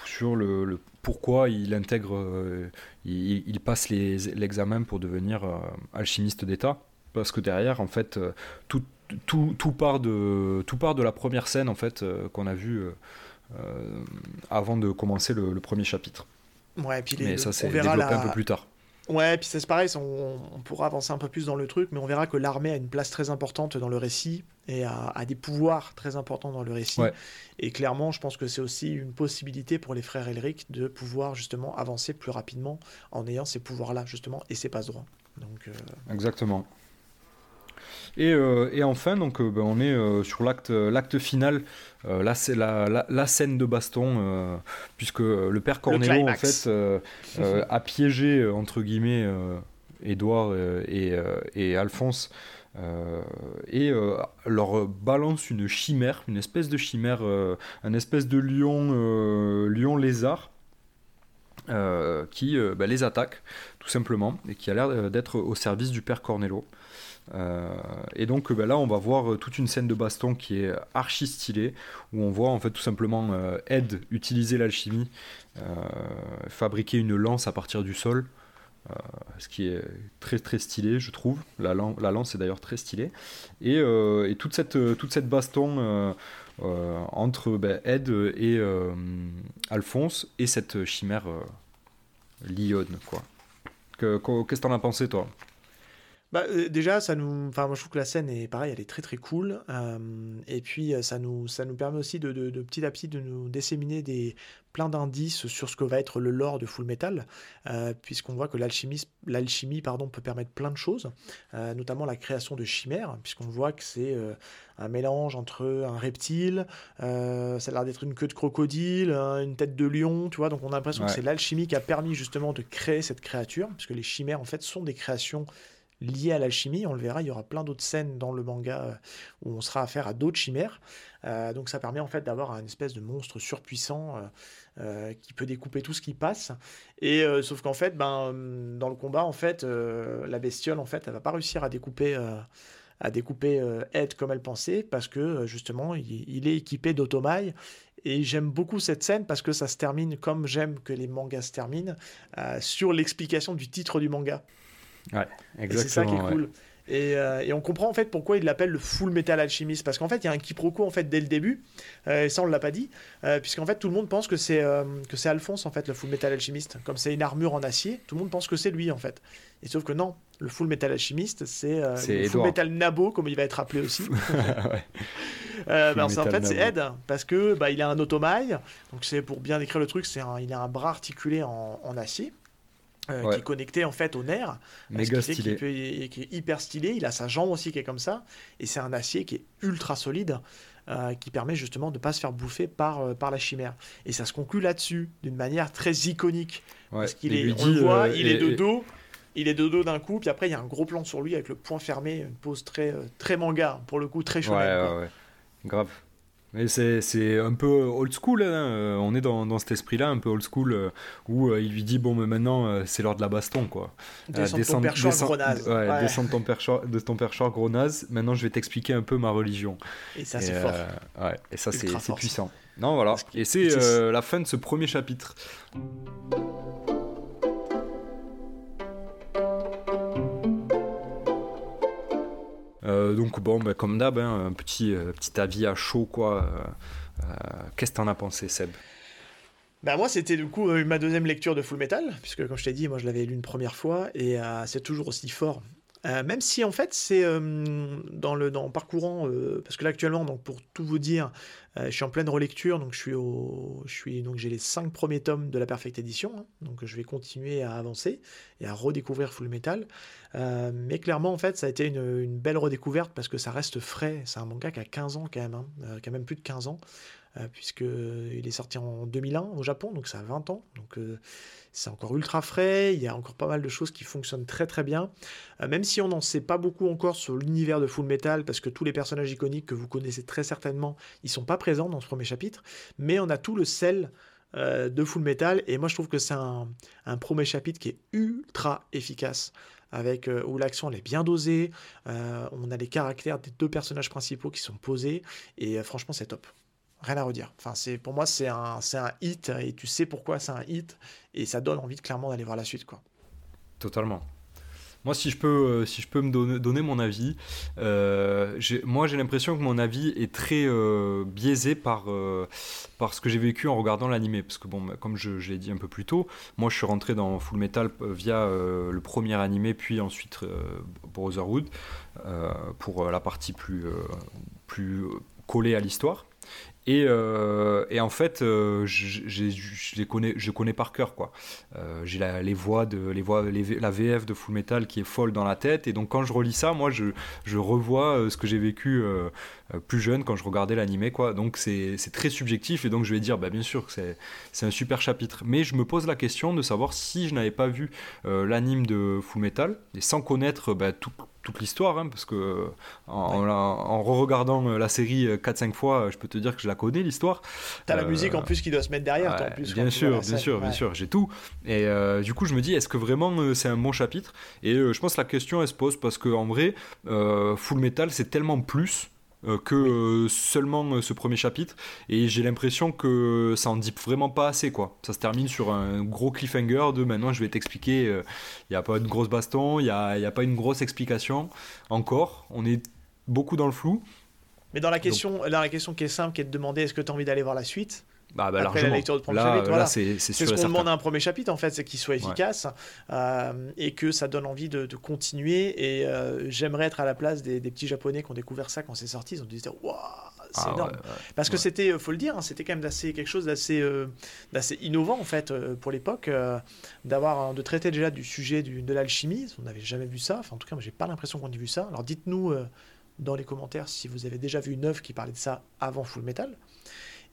sur le, pourquoi il intègre, il, passe l'examen pour devenir alchimiste d'État. Parce que derrière, en fait, tout, tout, tout, part de, tout part de la première scène en fait euh, qu'on a vue euh, euh, avant de commencer le, premier chapitre.
Ouais, puis
mais ça c'est développé un peu plus tard.
Ouais, puis c'est pareil, on, on, pourra avancer un peu plus dans le truc, mais on verra que l'armée a une place très importante dans le récit et a, des pouvoirs très importants dans le récit. Et clairement, je pense que c'est aussi une possibilité pour les frères Elric de pouvoir justement avancer plus rapidement en ayant ces pouvoirs-là, justement, et ces passe droits. Donc,
Exactement. Et, euh, et enfin, donc, euh, ben, on est euh, sur l'acte, l'acte final. là, c'est la, la, scène de baston, puisque le père Cornello, en fait, a piégé, entre guillemets, Édouard et, et Alphonse. et leur balance une chimère, une espèce de chimère, un espèce de lion, lion lézard, qui ben, les attaque, tout simplement, et qui a l'air d'être au service du père Cornello. Euh, et donc ben là, on va voir euh, toute une scène de baston qui est archi stylée, où on voit en fait tout simplement euh, Ed utiliser l'alchimie, fabriquer une lance à partir du sol. ce qui est très très stylé, je trouve. La, la lance est d'ailleurs très stylée. Et, toute, cette, toute cette baston entre ben, Ed et Alphonse et cette chimère Lyon, quoi. Qu'est-ce que t'en as pensé, toi?
Bah, euh, déjà, ça nous, enfin, moi je trouve que la scène est pareil, elle est très très cool. Euh, et puis euh, ça nous, ça nous permet aussi de, de, petit à petit de nous disséminer des plein d'indices sur ce que va être le lore de Full Metal, puisqu'on voit que l'alchimie, pardon, peut permettre plein de choses, notamment la création de chimères, puisqu'on voit que c'est un mélange entre un reptile, ça a l'air d'être une queue de crocodile, une tête de lion, tu vois. Donc on a l'impression que c'est l'alchimie qui a permis justement de créer cette créature, puisque les chimères en fait sont des créations liées à l'alchimie. On le verra, il y aura plein d'autres scènes dans le manga euh, où on sera affaire à d'autres chimères. Euh, donc ça permet en fait d'avoir un espèce de monstre surpuissant euh, qui peut découper tout ce qui passe. Et sauf qu'en fait, ben, dans le combat, en fait, la bestiole, en fait, elle va pas réussir à découper à découper Ed comme elle pensait parce que justement il, est équipé d'automailles et j'aime beaucoup cette scène parce que ça se termine comme j'aime que les mangas se terminent sur l'explication du titre du manga.
Ouais, exactement.
C'est ça qui est cool. Et, euh, et, on comprend en fait pourquoi il l'appelle le Full Metal Alchemist parce qu'en fait il y a un quiproquo en fait dès le début. Euh, et ça on l'a pas dit. Euh, puisqu'en fait tout le monde pense que c'est que c'est Alphonse en fait le Full Metal Alchemist comme c'est une armure en acier tout le monde pense que c'est lui en fait. Et sauf que non le Full Metal Alchemist c'est le Full Metal Nabo comme il va être appelé aussi. Bah, en fait c'est Ed. Parce que bah, il a un automail. Donc c'est pour bien décrire le truc c'est il a un bras articulé en, en acier euh, qui est connecté en fait au nerf.
Méga stylé.
Qui, est hyper stylé. Il a sa jambe aussi qui est comme ça. Et c'est un acier qui est ultra solide. Euh, qui permet justement de ne pas se faire bouffer par, euh, par la chimère. Et ça se conclut là-dessus, d'une manière très iconique. parce qu'il est, on voit, il est de dos, il est de dos d'un coup, puis après il y a un gros plan sur lui avec le poing fermé, une pose très, très manga, pour le coup très chouette.
Ouais, ouais, Grave. Mais c'est un peu old school, hein. Euh, on est dans, dans cet esprit-là, un peu old school, euh, où euh, il lui dit Bon, mais maintenant, c'est l'heure de la baston, quoi.
Descends ton perchoir, gros naze.
Ouais, de ton, perchoir, de ton perchoir, gros naze. Maintenant, je vais t'expliquer un peu ma religion.
Et ça, c'est fort.
Ouais, et ça, c'est puissant. Non, voilà. Et c'est la fin de ce premier chapitre. Donc bon, bah, comme d'hab, hein, un petit, euh, petit avis à chaud quoi. Euh, Qu'est-ce que t'en as pensé, Seb?
Bah moi, c'était du coup ma deuxième lecture de Full Metal, puisque comme je t'ai dit, moi je l'avais lu une première fois, et c'est toujours aussi fort euh, même si en fait c'est euh, dans le dans parcourant euh, parce que là actuellement donc pour tout vous dire je suis en pleine relecture donc je suis donc j'ai les cinq premiers tomes de la Perfect Edition hein. donc je vais continuer à avancer et à redécouvrir Full Metal mais clairement en fait ça a été une, une, belle redécouverte parce que ça reste frais c'est un manga qui a 15 ans quand même hein, qui a même plus de 15 ans puisqu'il est sorti en 2001 au Japon donc ça a 20 ans. Donc c'est encore ultra frais, il y a encore pas mal de choses qui fonctionnent très très bien. Euh, même si on n'en sait pas beaucoup encore sur l'univers de Full Metal, parce que tous les personnages iconiques que vous connaissez très certainement, ils sont pas présents dans ce premier chapitre, mais on a tout le sel euh, de Full Metal, et moi je trouve que c'est un, premier chapitre qui est ultra efficace. Avec euh, où l'action est bien dosée, on a les caractères des deux personnages principaux qui sont posés, et franchement c'est top rien à redire. Enfin, c'est pour moi c'est un c'est un hit et tu sais pourquoi c'est un hit et ça donne envie clairement d'aller voir la suite quoi.
Totalement. Moi, si je peux, euh, si je peux me donner, donner mon avis, euh, moi j'ai l'impression que mon avis est très euh, biaisé par, par ce que j'ai vécu en regardant l'animé. Parce que, bon, bah, comme je, l'ai dit un peu plus tôt, moi je suis rentré dans Full Metal via le premier animé, puis ensuite Brotherhood, pour la partie plus, plus collée à l'histoire. Et, euh, et, en fait, euh, je les connais, je connais par cœur quoi. Euh, j'ai les voix de, les voix, la VF de Full Metal qui est folle dans la tête, et donc quand je relis ça, moi, je, je revois ce que j'ai vécu plus jeune quand je regardais l'animé quoi. Donc c'est très subjectif, et donc je vais dire, bah, bien sûr que c'est un super chapitre, mais je me pose la question de savoir si je n'avais pas vu l'anime de Full Metal et sans connaître bah, tout toute l'histoire, hein, parce que en, en, re-regardant euh, la série 4-5 euh, fois, euh, je peux te dire que je la connais l'histoire.
T'as la musique en plus qui doit se mettre derrière.
en plus, bien, sûr, bien sûr, bien sûr, j'ai tout. Et du coup, je me dis, est-ce que vraiment c'est un bon chapitre? Et je pense que la question elle se pose parce que en vrai, Full Metal c'est tellement plus euh, que euh, seulement euh, ce premier chapitre. Et j'ai l'impression que ça en dit vraiment pas assez. quoi. Ça se termine sur un gros cliffhanger de maintenant je vais t'expliquer. Il n'y a pas une grosse baston, il n'y a, y a, pas une grosse explication encore. On est beaucoup dans le flou.
Mais dans la question, dans la question qui est simple, qui est de demander est-ce que tu as envie d'aller voir la suite?
Bah, bah, après la lecture de premier chapitre.
Voilà. C'est ce qu'on demande à un premier chapitre, en fait, c'est qu'il soit efficace euh, et que ça donne envie de, continuer. Et euh, j'aimerais être à la place des, petits japonais qui ont découvert ça quand c'est sorti. Ils ont dit waouh, c'est ah énorme. Parce que c'était, euh, faut le dire, hein, c'était quand même assez, quelque chose d'assez d'assez innovant, en fait, pour l'époque, d'avoir de traiter déjà du sujet du, de l'alchimie. On n'avait jamais vu ça. Enfin, en tout cas, j'ai pas l'impression qu'on ait vu ça. Alors dites-nous dans les commentaires si vous avez déjà vu une œuvre qui parlait de ça avant Full Metal.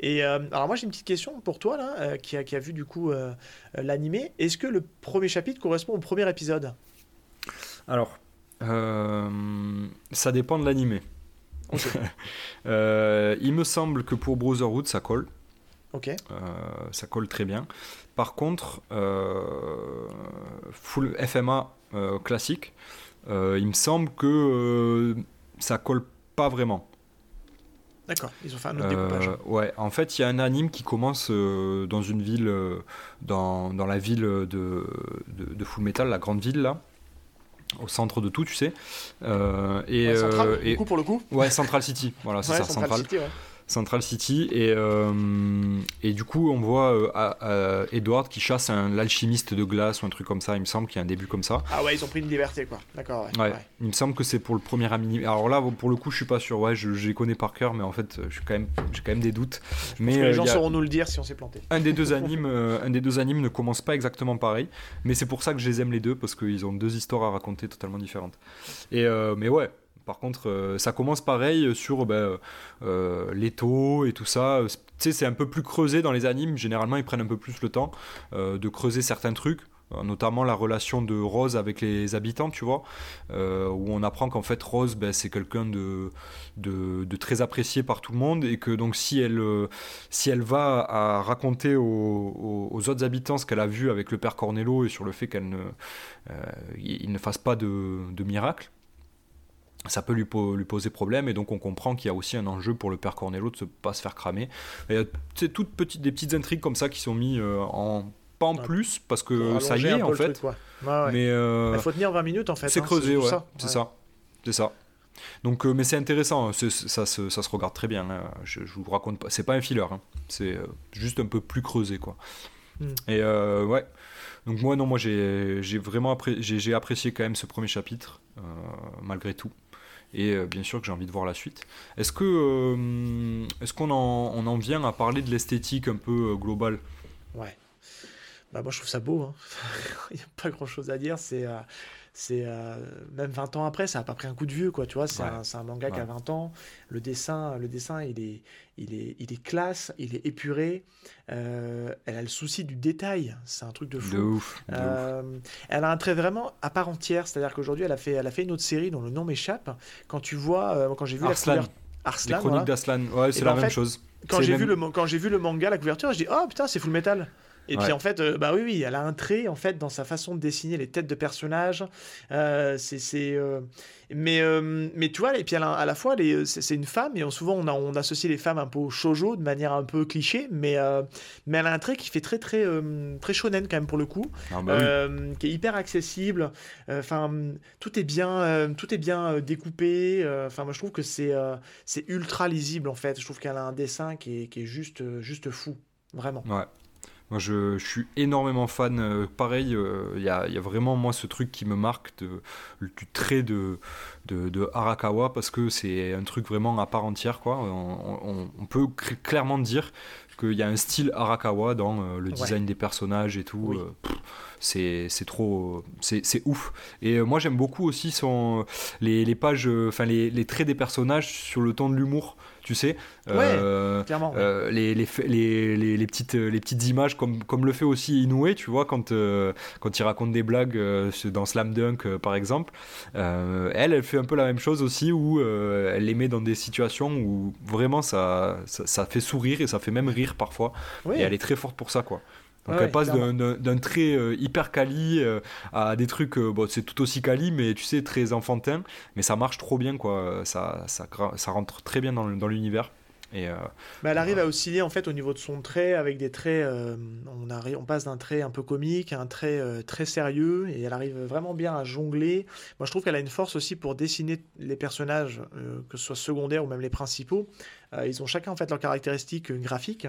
Et euh, alors moi j'ai une petite question pour toi là, euh, qui, a, qui, a, vu du coup euh, l'animé. Est-ce que le premier chapitre correspond au premier épisode?
Alors, ça dépend de l'animé. il me semble que pour Brotherhood ça colle.
Ok.
ça colle très bien. Par contre, full FMA classique, il me semble que ça colle pas vraiment.
D'accord, ils ont fait un autre découpage. Euh,
ouais, en fait, il y a un anime qui commence euh, dans une ville, euh, dans, dans, la ville de, de, de, Full Metal, la grande ville là, au centre de tout, tu sais.
et, Central, et, coup, pour le coup
Ouais, Central City, voilà, c'est ça, Central. City, ouais. Central City. Et, euh, et du coup, on voit euh, Edward qui chasse l'alchimiste de glace ou un truc comme ça. Il me semble qu'il y a un début comme ça.
Ah ouais, ils ont pris une liberté, quoi. D'accord. Ouais,
Il me semble que c'est pour le premier ami. Alors là, pour le coup, je suis pas sûr. Ouais, je, les connais par cœur, mais en fait, j'ai quand même, j'ai quand même des doutes. Mais
les gens sauront nous le dire si on s'est planté.
Un des deux animes, euh, un des deux animes ne commence pas exactement pareil, mais c'est pour ça que je les aime les deux parce qu'ils ont deux histoires à raconter totalement différentes. Et mais ouais, par contre, euh, ça commence pareil sur ben, euh, les taux et tout ça. C'est un peu plus creusé dans les animes. Généralement, ils prennent un peu plus le temps euh, de creuser certains trucs notamment la relation de Rose avec les habitants, tu vois, où on apprend qu'en fait Rose, ben, c'est quelqu'un de, très apprécié par tout le monde et que donc si elle, va à raconter aux, autres habitants ce qu'elle a vu avec le père Cornello et sur le fait qu'elle ne, fasse pas de miracle, ça peut lui, lui, poser problème et donc on comprend qu'il y a aussi un enjeu pour le père Cornello de ne pas se faire cramer. C'est toutes petites, des petites intrigues comme ça qui sont mis euh, en pas en plus parce que ça y est en fait.
mais euh, il faut tenir 20 minutes en fait.
C'est hein, creusé, ouais. C'est ça. C'est ça. Donc, mais c'est intéressant, ça, ça, se regarde très bien. Hein. Je, je, vous raconte pas, c'est pas un filler, hein. c'est juste un peu plus creusé, quoi. Hmm. Et ouais, donc moi non, moi j'ai vraiment j'ai apprécié quand même ce premier chapitre, malgré tout et euh, bien sûr que j'ai envie de voir la suite. Est-ce que euh, est-ce qu'on en, vient à parler de l'esthétique un peu euh, globale?
Ouais. Bah moi je trouve ça beau. Hein. Il n'y a pas grand chose à dire. C'est c'est euh, même 20 ans après, ça n'a pas pris un coup de vieux, quoi, tu vois, c'est un, manga qui a 20 ans, le dessin, le dessin il, est, il, est, il est classe, il est épuré, euh, elle a le souci du détail, c'est un truc de fou. Euh, elle a un trait vraiment à part entière, c'est-à-dire qu'aujourd'hui elle, a fait, elle a fait une autre série dont le nom m'échappe, quand tu vois, quand j'ai vu
Arslan. la Arslan, Les chroniques d'Arslan, ouais, c'est la même chose.
Quand j'ai vu, le, quand vu le manga, la couverture, je dis oh putain, c'est Full Metal. Et puis en fait, euh, bah oui, oui, elle a un trait en fait dans sa façon de dessiner les têtes de personnages. Euh, c'est, euh, mais, mais tu vois, et puis elle à la fois, c'est, une femme et souvent on, a, on associe les femmes un peu au shojo de manière un peu cliché, mais, mais elle a un trait qui fait très très très shonen quand même pour le coup, ah bah qui est hyper accessible. Enfin, tout est bien, tout est bien découpé. Enfin, moi je trouve que c'est c'est ultra lisible en fait. Je trouve qu'elle a un dessin qui est, qui est juste juste fou, vraiment.
Ouais. Moi, je, suis énormément fan. Euh, pareil, il euh, y, a, vraiment, moi, ce truc qui me marque de, du trait de, de, Arakawa parce que c'est un truc vraiment à part entière. Quoi. On, peut clairement dire qu'il y a un style Arakawa dans euh, le design des personnages et tout. c'est trop. C'est ouf. Et moi, j'aime beaucoup aussi son, les, les pages, enfin, les, les traits des personnages sur le ton de l'humour tu sais.
Euh,
euh, les, les, les, les, petites, les petites images, comme, comme le fait aussi Inoue, tu vois, quand, euh, quand il raconte des blagues dans Slam Dunk, par exemple. elle, elle fait un peu la même chose aussi, où elle les met dans des situations où vraiment ça, ça, fait sourire et ça fait même rire parfois. Et elle est très forte pour ça, quoi. Donc elle passe d'un trait euh, hyper quali euh, à des trucs, euh, bon, c'est tout aussi quali, mais tu sais, très enfantin, mais ça marche trop bien, quoi. Ça, ça, ça rentre très bien dans, l'univers. Et,
bah, elle arrive à osciller en fait au niveau de son trait avec des traits. on, arrive, on passe d'un trait un peu comique à un trait très sérieux et elle arrive vraiment bien à jongler. Moi je trouve qu'elle a une force aussi pour dessiner les personnages, que ce soit secondaires ou même les principaux, ils ont chacun en fait leurs caractéristiques graphiques et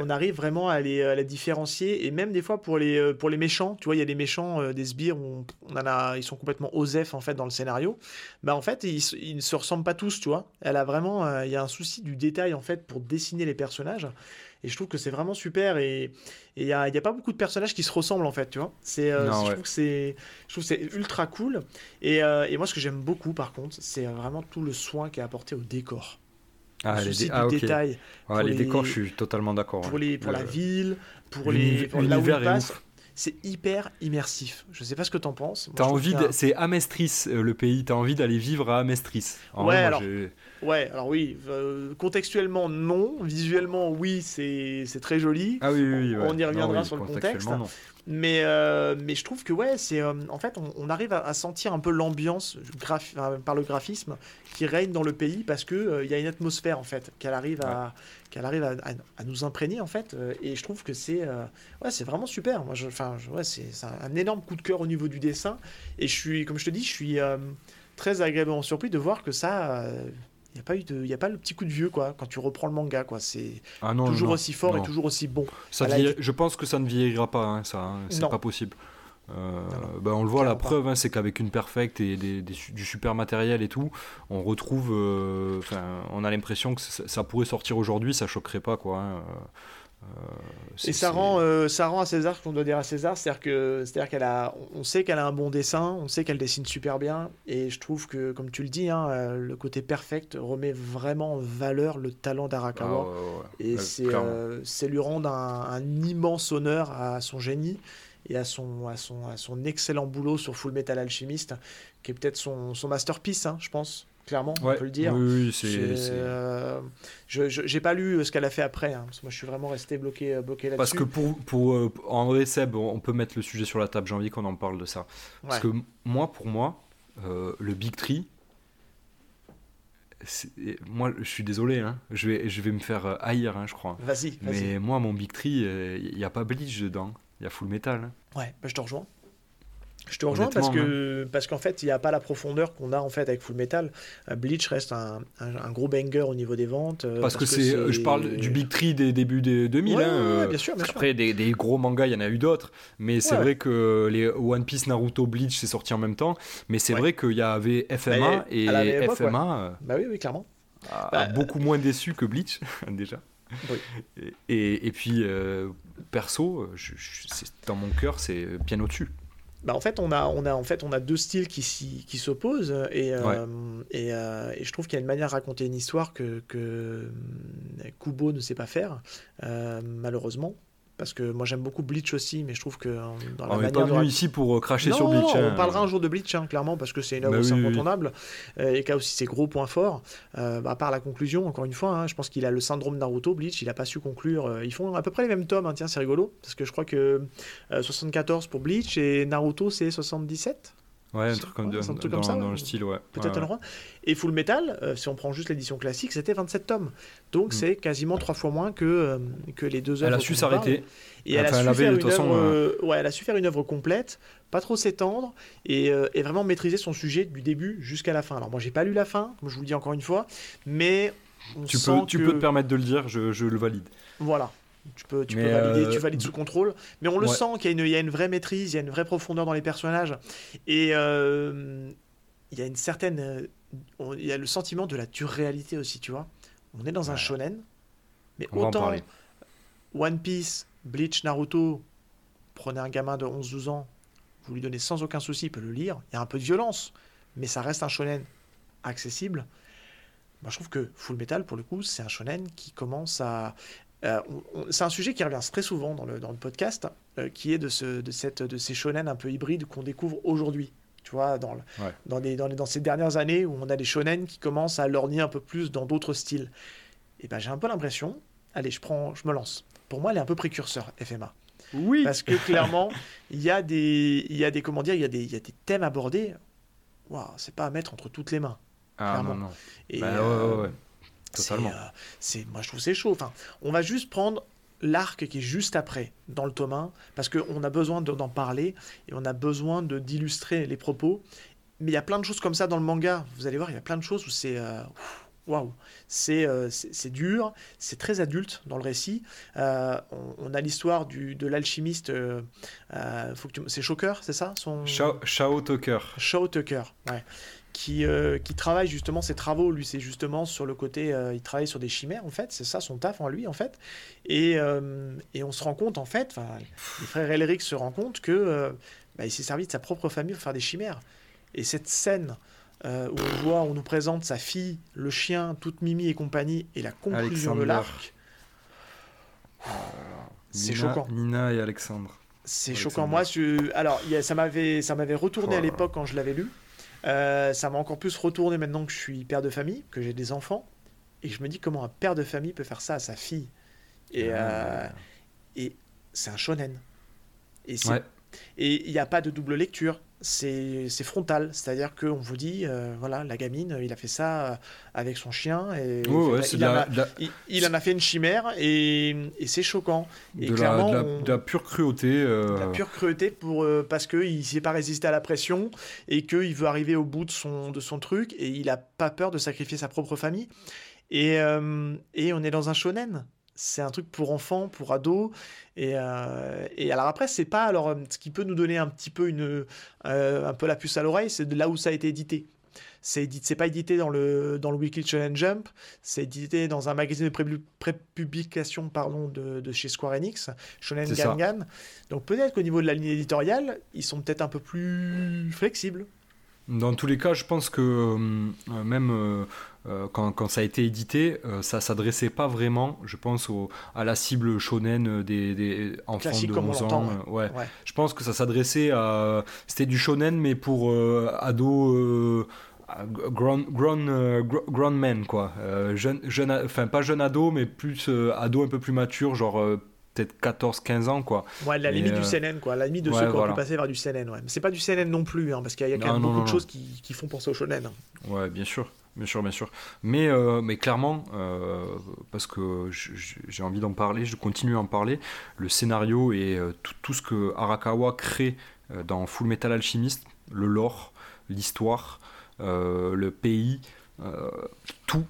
on arrive vraiment à les, différencier et même des fois pour les, euh, pour les méchants, tu vois, il y a des méchants euh, des sbires on, en a, ils sont complètement osef en fait dans le scénario. Bah en fait, ils, ne se ressemblent pas tous, tu vois. Elle a vraiment, il y a un souci du détail en fait pour dessiner les personnages. Et je trouve que c'est vraiment super. Et il n'y a, y a, pas beaucoup de personnages qui se ressemblent, en fait, tu vois. C'est, je trouve que c'est, je trouve c'est ultra cool. Et, et moi, ce que j'aime beaucoup, par contre, c'est vraiment tout le soin qui est apporté au décor.
Ah, les, ah, détails. les, décors, je suis totalement d'accord.
Pour, les, pour la ville, pour les. L'univers c'est hyper immersif. Je sais pas ce que t'en penses.
As envie C'est Amestris euh, le pays. T'as envie d'aller vivre à Amestris.
ouais, alors... ouais, alors oui. Euh, contextuellement non. Visuellement oui, c'est très joli.
Ah oui, oui,
On y reviendra sur le contexte. Mais, euh, mais je trouve que ouais, c'est euh, en fait on, arrive à, sentir un peu l'ambiance par le graphisme qui règne dans le pays parce que il y a une atmosphère en fait qu'elle arrive à qu'elle arrive à, à, nous imprégner en fait et je trouve que c'est ouais c'est vraiment super. Moi, enfin ouais, c'est un, énorme coup de cœur au niveau du dessin et je suis comme je te dis, je suis très agréablement surpris de voir que ça il n'y a pas eu de, y a pas le petit coup de vieux quoi quand tu reprends le manga quoi. C'est ah toujours aussi fort et toujours aussi bon.
Ça Je pense que ça ne vieillira pas hein, ça, hein. c'est pas possible. Euh, ben on le voit, la preuve, hein, c'est qu'avec une perfecte et des, du super matériel et tout, on retrouve. Euh, on a l'impression que ça, pourrait sortir aujourd'hui, ça choquerait pas quoi.
Euh, et ça rend, euh, ça rend à César ce qu'on doit dire à César, c'est-à-dire que, c'est-à-dire qu'elle a, on sait qu'elle a un bon dessin, on sait qu'elle dessine super bien, et je trouve que, comme tu le dis, hein, euh, le côté perfect remet vraiment en valeur le talent d'Arakawa, ah et c'est, c'est lui rendre un, immense honneur à son génie et à son, à son, à son excellent boulot sur Full Metal Alchemist, qui est peut-être son, son masterpiece, hein, je pense clairement, on peut le dire.
Oui, c'est.
Euh, je j'ai pas lu euh, ce qu'elle a fait après, hein, parce que moi je suis vraiment resté bloqué, euh, bloqué là-dessus.
Parce que pour, pour en vrai, Seb, on peut mettre le sujet sur la table, j'ai envie qu'on en parle de ça. Parce que moi, pour moi, le Big Tree, moi je suis désolé, hein, je, vais, je vais me faire haïr, hein, je crois.
Vas-y,
vas Mais moi, mon Big Tree, il n'y a pas Bleach dedans, il y a Full Metal.
Ouais, bah, je te rejoins. Je te rejoins parce que parce qu'en fait, il n'y a pas la profondeur qu'on a en fait avec Full Metal. Euh, Bleach reste un, un, gros banger au niveau des ventes.
Euh, parce, que, c'est, je parle du Big Tree des débuts des 2000.
Hein, bien sûr, bien
Après, Des, des, gros mangas, il y en a eu d'autres. Mais c'est vrai que les One Piece, Naruto, Bleach, c'est sorti en même temps. Mais c'est vrai qu'il y avait FMA et FMA.
Bah oui, oui, clairement.
A, bah, beaucoup moins déçu que Bleach, déjà. Et, et, puis, perso, je, dans mon cœur, c'est bien au-dessus.
Bah en fait, on a, on a, en fait, on a deux styles qui, qui s'opposent et, euh, et, euh, et, je trouve qu'il y a une manière de raconter une histoire que, que euh, Kubo ne sait pas faire, malheureusement parce que moi j'aime beaucoup Bleach aussi, mais je trouve que
dans la on n'est pas venu ici pour euh, cracher sur Bleach.
Non, on hein. parlera un jour de Bleach, hein, clairement, parce que c'est une œuvre bah incontournable euh, et qui a aussi ses gros points forts. Euh, à part la conclusion, encore une fois, hein, je pense qu'il a le syndrome Naruto, Bleach, il n'a pas su conclure. ils font à peu près les mêmes tomes, tiens, c'est rigolo, parce que je crois que 74 pour Bleach et Naruto c'est 77
Ouais, un truc comme, dans, ça, dans le style, ouais.
Peut-être
un
droit. Et Full Metal, euh, si on prend juste l'édition classique, c'était 27 tomes. Donc mm. c'est quasiment trois fois moins que, euh, que les deux œuvres.
Elle a su s'arrêter.
Et elle, a su faire une œuvre, euh, ouais, elle a su faire une œuvre complète, pas trop s'étendre, et, et, vraiment maîtriser son sujet du début jusqu'à la fin. Alors moi, j'ai pas lu la fin, comme je vous le dis encore une fois, mais.
tu, peux, tu peux te permettre de le dire, je, je le valide.
Voilà, tu peux, tu peux valider, tu euh, valides sous contrôle. Mais on le sent qu'il y, y, a une vraie maîtrise, il y a une vraie profondeur dans les personnages. Et euh, il y a une certaine. Euh, il y a le sentiment de la dure réalité aussi, tu vois. On est dans un shonen, mais autant One Piece, Bleach, Naruto, prenez un gamin de 11-12 ans, vous lui donnez sans aucun souci, il peut le lire. Il y a un peu de violence, mais ça reste un shonen accessible. Moi, je trouve que Full Metal, pour le coup, c'est un shonen qui commence à c'est un sujet qui revient très souvent dans le, dans le podcast, euh, qui est de, ce, de, cette, de ces shonen un peu hybrides qu'on découvre aujourd'hui. Tu vois, dans, dans, les, dans, dans, ces dernières années où on a des shonen qui commencent à lorgner un peu plus dans d'autres styles. Et ben j'ai un peu l'impression, allez, je prends, je me lance. Pour moi, elle est un peu précurseur, FMA.
Oui.
Parce que clairement, il y a des, il y a des, comment dire, il y a des, il y a des thèmes abordés. Waouh, c'est pas à mettre entre toutes les mains.
Ah non non.
Et, bah, ouais, ouais, ouais. Totalement. Euh, c'est, moi, je trouve c'est chaud. Enfin, on va juste prendre l'arc qui est juste après dans le tome 1, parce qu'on a besoin d'en parler et on a besoin de, d'illustrer les propos. Mais il y a plein de choses comme ça dans le manga. Vous allez voir, il y a plein de choses où c'est. Euh, waouh, c'est, euh, c'est, dur, c'est très adulte dans le récit. on, a l'histoire du, de l'alchimiste, faut que c'est Shocker, c'est ça son...
Shao, Shao Tucker.
Shao Tucker, ouais qui, euh, qui travaille justement ses travaux. Lui, c'est justement sur le côté, euh, il travaille sur des chimères en fait, c'est ça son taf en lui en fait. Et, euh, et on se rend compte en fait, les frères Elric se rendent compte que bah, il s'est servi de sa propre famille pour faire des chimères. Et cette scène où on voit, on nous présente sa fille, le chien, toute Mimi et compagnie, et la conclusion de l'arc.
C'est choquant. Nina et Alexandre.
C'est choquant. Moi, je... alors, ça m'avait, ça m'avait retourné à l'époque quand je l'avais lu. Euh, ça m'a encore plus retourné maintenant que je suis père de famille, que j'ai des enfants. Et je me dis comment un père de famille peut faire ça à sa fille. Et, ah. euh, et c'est un shonen. Et il n'y a pas de double lecture c'est frontal, c'est-à-dire qu'on vous dit, euh, voilà, la gamine, il a fait ça avec son chien, et il, en a, fait une chimère, et, c'est choquant. Et
de, la, de, la, pure cruauté.
De la pure cruauté pour, euh, parce qu'il ne sait pas résister à la pression, et qu'il veut arriver au bout de son, de son truc, et il n'a pas peur de sacrifier sa propre famille. Et, euh, et on est dans un shonen c'est un truc pour enfants, pour ados. Et, euh, et alors après, c'est pas alors ce qui peut nous donner un petit peu une euh, un peu la puce à l'oreille, c'est de là où ça a été édité. C'est c'est pas édité dans le dans le Weekly Challenge Jump, c'est édité dans un magazine de prépublication pardon de, de, chez Square Enix, Shonen Gangan. Donc peut-être qu'au niveau de la ligne éditoriale, ils sont peut-être un peu plus flexibles.
Dans tous les cas, je pense que euh, même euh, quand, ça a été édité, euh, ça s'adressait pas vraiment, je pense, au, à la cible shonen des, des enfants de 11 ans. Ouais. Je pense que ça s'adressait à. C'était du shonen, mais pour euh, ados. Grown, grown, grown, men quoi jeune, jeune enfin pas jeune ado mais plus ado un peu plus mature genre peut-être 14-15 ans quoi.
Ouais, la limite du CNN quoi, la limite de ceux qui ont pu passer vers du CNN ouais. C'est pas du CNN non plus hein, parce qu'il y a quand même beaucoup de choses qui, qui, font penser au shonen. Hein.
Ouais, bien sûr. Bien sûr, bien sûr. Mais, euh, mais clairement, euh, parce que j'ai envie d'en parler, je continue à en parler, le scénario et euh, tout, tout, ce que Arakawa crée dans Full Metal Alchemist, le lore, l'histoire, le pays, tout,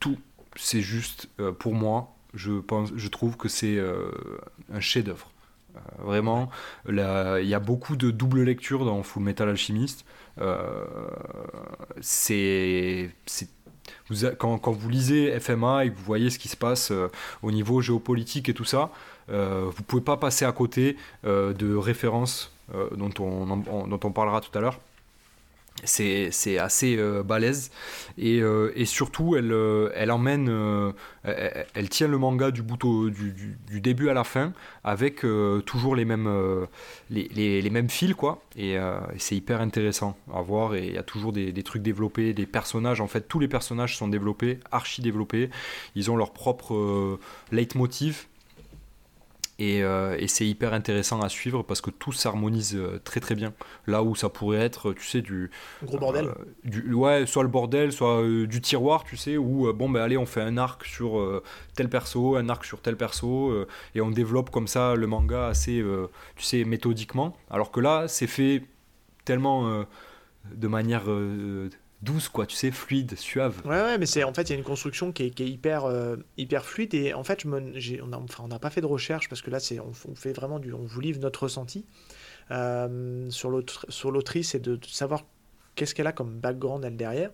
tout, c'est juste pour moi. Je pense, je trouve que c'est un chef-d'œuvre. Vraiment, il y a beaucoup de double lecture dans Full Metal Alchemist. c'est quand, vous lisez FMA et que vous voyez ce qui se passe euh, au niveau géopolitique et tout ça, euh, vous pouvez pas passer à côté euh, de références dont, on, dont on parlera tout à l'heure c'est assez euh, balèze. Et, euh, et, surtout elle, euh, elle emmène elle, tient le manga du, bout du, du, début à la fin avec toujours les mêmes les, les, mêmes fils quoi. Et, c'est hyper intéressant à voir. Et il y a toujours des, des, trucs développés des personnages. En fait tous les personnages sont développés archi développés. Ils ont leur propre leitmotiv euh, et, c'est hyper intéressant à suivre parce que tout s'harmonise euh, très très bien. Là où ça pourrait être, tu sais, du.
Gros bordel.
Euh, du, ouais, soit le bordel, soit du tiroir, tu sais, où bon, ben allez, on fait un arc sur tel perso, un arc sur tel perso, et on développe comme ça le manga assez, tu sais, méthodiquement. Alors que là, c'est fait tellement de manière douce, quoi, tu sais, fluide, suave.
Ouais, ouais, mais c'est en fait, il y a une construction qui est, qui est hyper, euh, hyper fluide. Et en fait, je me, on n'a enfin, pas fait de recherche parce que là, c'est, on, fait vraiment du. On vous livre notre ressenti euh, sur, l'autrice et de, savoir qu'est-ce qu'elle a comme background, elle, derrière.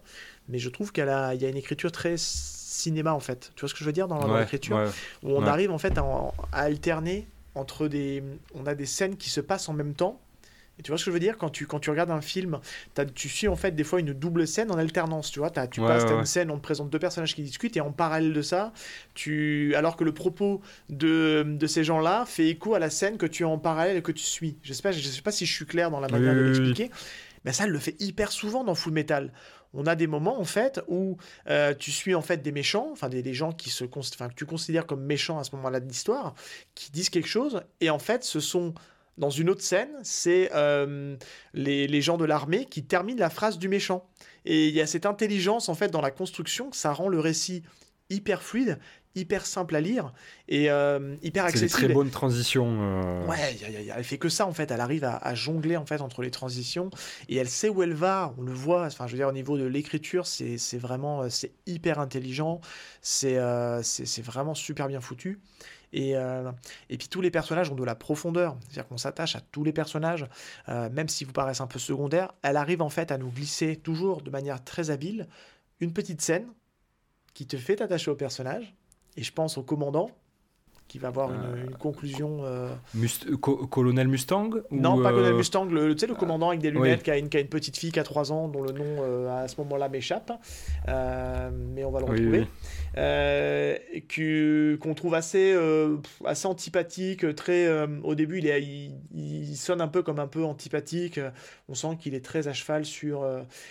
Mais je trouve qu'il a, y a une écriture très cinéma, en fait. Tu vois ce que je veux dire dans, l'écriture? Où on arrive, en fait, à, à alterner entre des. On a des scènes qui se passent en même temps tu vois ce que je veux dire? Quand tu, quand tu regardes un film, tu suis en fait des fois une double scène en alternance. Tu vois, as, tu passes une scène, on te présente deux personnages qui discutent et en parallèle de ça, tu, alors que le propos de, de ces gens-là fait écho à la scène que tu as en parallèle et que tu suis. Je sais pas, je sais pas si je suis clair dans la manière de l'expliquer. Mais ça, elle le fait hyper souvent dans Full Metal. On a des moments en fait où euh, tu suis en fait des méchants, enfin des, des, gens qui se, enfin que tu considères comme méchants à ce moment-là de l'histoire, qui disent quelque chose et en fait ce sont dans une autre scène, c'est euh, les, gens de l'armée qui terminent la phrase du méchant. Et il y a cette intelligence en fait dans la construction que ça rend le récit hyper fluide, hyper simple à lire et euh, hyper accessible.
C'est une très bonne transition. Euh.
Ouais, elle fait que ça en fait. Elle arrive à, jongler en fait entre les transitions et elle sait où elle va. On le voit. Enfin, je veux dire au niveau de l'écriture, c'est vraiment c'est hyper intelligent. C'est c'est vraiment super bien foutu. Et, euh, et puis tous les personnages ont de la profondeur, c'est-à-dire qu'on s'attache à tous les personnages, euh, même s'ils vous paraissent un peu secondaires. Elle arrive en fait à nous glisser toujours de manière très habile une petite scène qui te fait t'attacher au personnage. Et je pense au commandant, qui va avoir une, euh, conclusion.
colonel Mustang
Non, pas Colonel Mustang, le, tu sais, le commandant avec des lunettes qui, a une, qui, a une, petite fille qui a 3 ans, dont le nom à ce moment-là m'échappe. mais on va le retrouver euh, qu'on trouve assez, euh, assez antipathique. Très, euh, au début, il, sonne un peu comme un peu antipathique. On sent qu'il est très à cheval sur,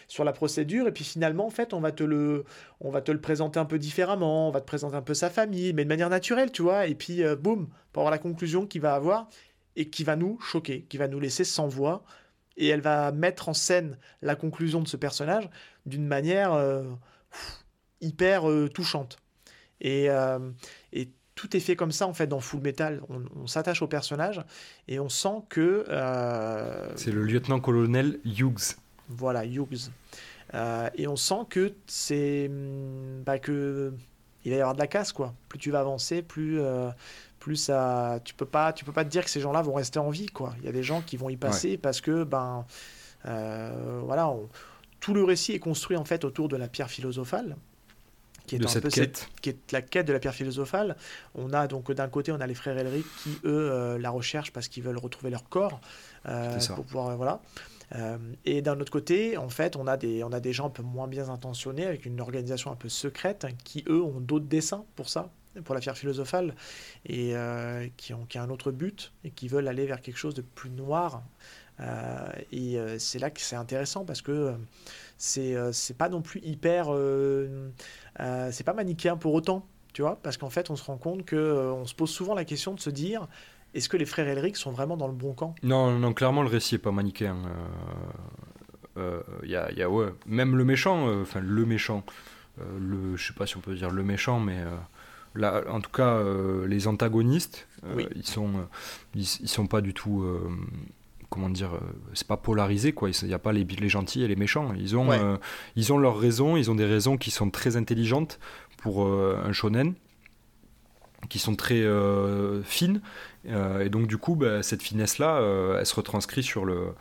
sur la procédure. Et puis finalement, en fait, on va, te le, on va te le présenter un peu différemment. On va te présenter un peu sa famille, mais de manière naturelle, tu vois. Et puis, boum, pour avoir la conclusion qu'il va avoir et qui va nous choquer, qui va nous laisser sans voix. Et elle va mettre en scène la conclusion de ce personnage d'une manière hyper euh, touchante. Et, euh, et, tout est fait comme ça en fait dans Full Metal. On, s'attache au personnage et on sent que. Euh,
c'est le lieutenant-colonel Hughes.
Voilà, Hughes. et on sent que c'est. Hmm, bah, que il va y avoir de la casse quoi. Plus tu vas avancer, plus plus ça, tu peux pas, tu peux pas te dire que ces gens-là vont rester en vie quoi. Il y a des gens qui vont y passer parce que ben voilà, tout le récit est construit en fait autour de la pierre philosophale
qui est de cette quête.
qui est la quête de la pierre philosophale. On a donc d'un côté, on a les frères Elric qui eux euh, la recherchent parce qu'ils veulent retrouver leur corps euh, pour pouvoir euh, voilà. et d'un autre côté, en fait, on a des on a des gens un peu moins bien intentionnés avec une organisation un peu secrète qui eux ont d'autres dessins pour ça pour la pierre philosophale et qui ont qui a un autre but et qui veulent aller vers quelque chose de plus noir et c'est là que c'est intéressant parce que c'est c'est pas non plus hyper euh, c'est pas manichéen pour autant, tu vois, parce qu'en fait, on se rend compte que euh, on se pose souvent la question de se dire est-ce que les frères Elric sont vraiment dans le bon camp?
Non, non, clairement, le récit est pas manichéen. Euh, y a, y a, ouais, même le méchant, enfin, le méchant, le, je sais pas si on peut dire le méchant, mais. Là, en tout cas, les antagonistes, ils sont, ils, sont pas du tout comment dire, c'est pas polarisé quoi. Il n'y a pas les, les, gentils et les méchants. Ils ont, ils ont leurs raisons. Ils ont des raisons qui sont très intelligentes pour un shonen, qui sont très fines. et donc du coup, bah, cette finesse là, elle se retranscrit sur le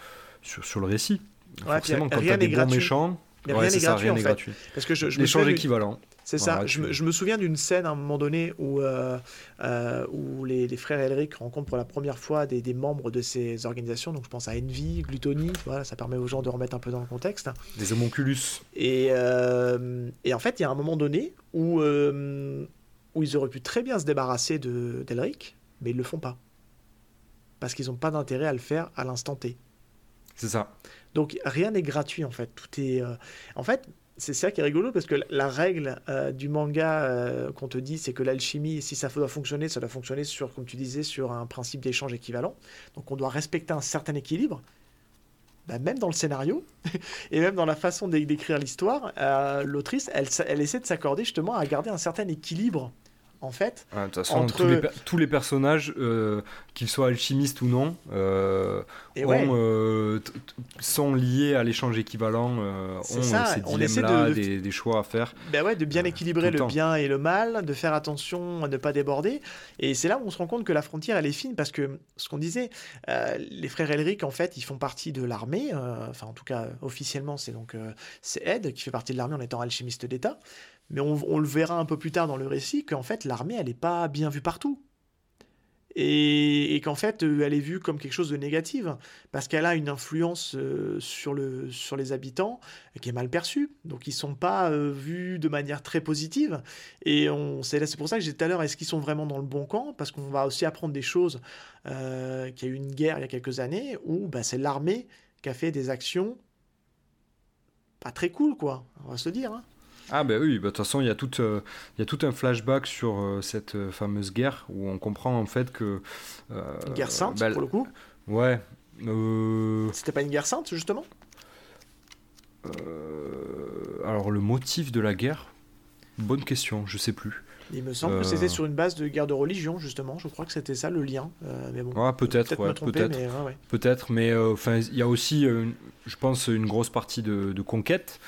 sur, sur le récit. Forcément, quand tu as des bons méchants.
rien n'est gratuit, en fait. gratuit.
Parce que je, je L'échange équivalent.
C'est ça. Je, me souviens d'une scène à un moment donné où, euh, euh, où les, frères Elric rencontrent pour la première fois des, des, membres de ces organisations. Donc je pense à Envy, Gluttony. Voilà, ça permet aux gens de remettre un peu dans le contexte.
Des homonculus.
Et, euh, et en fait, il y a un moment donné où, où ils auraient pu très bien se débarrasser de, d'Elric, mais ils le font pas. Parce qu'ils n'ont pas d'intérêt à le faire à l'instant T.
C'est ça.
Donc rien n'est gratuit en fait. Tout est. En fait, c'est ça qui est rigolo parce que la règle euh, du manga euh, qu'on te dit, c'est que l'alchimie, si ça doit fonctionner, ça doit fonctionner sur, comme tu disais, sur un principe d'échange équivalent. Donc on doit respecter un certain équilibre. Bah, même dans le scénario et même dans la façon d'écrire l'histoire, euh, l'autrice, elle, elle, essaie de s'accorder justement à garder un certain équilibre en fait.
de toute façon, tous, les personnages, euh, qu'ils soient alchimistes ou non, euh, euh, sont liés à l'échange équivalent, ont ça. ces dilemmes-là, des, choix à faire.
Ben ouais, de bien équilibrer le, bien et le mal, de faire attention à ne pas déborder. Et c'est là où on se rend compte que la frontière, elle est fine, parce que ce qu'on disait, les frères Elric, en fait, ils font partie de l'armée, enfin en tout cas officiellement, c'est donc c'est Ed qui fait partie de l'armée en étant alchimiste d'État. Mais on, le verra un peu plus tard dans le récit qu'en fait l'armée elle n'est pas bien vue partout. Et, qu'en fait euh, elle est vue comme quelque chose de négatif parce qu'elle a une influence euh, sur, le, sur les habitants qui est mal perçue. Donc ils sont pas euh, vus de manière très positive. Et c'est pour ça que j'ai tout à l'heure, est-ce qu'ils sont vraiment dans le bon camp? Parce qu'on va aussi apprendre des choses, qu'il y a eu une guerre il y a quelques années où bah, c'est l'armée qui a fait des actions pas très cool, quoi, on va se dire. Hein.
Ah ben oui, bah, de toute façon, il y, a tout, euh, y a tout un flashback sur euh, cette euh, fameuse guerre où on comprend en fait que...
une guerre sainte, bah, pour le coup
Ouais.
C'était pas une guerre sainte, justement?
Alors, le motif de la guerre? Bonne question, je sais plus.
Il me semble que c'était sur une base de guerre de religion, justement. Je crois que c'était ça le lien. mais bon,
peut-être, peut-être, peut-être. Mais, peut-être, mais enfin, il y a aussi, je pense, une grosse partie de, de conquête.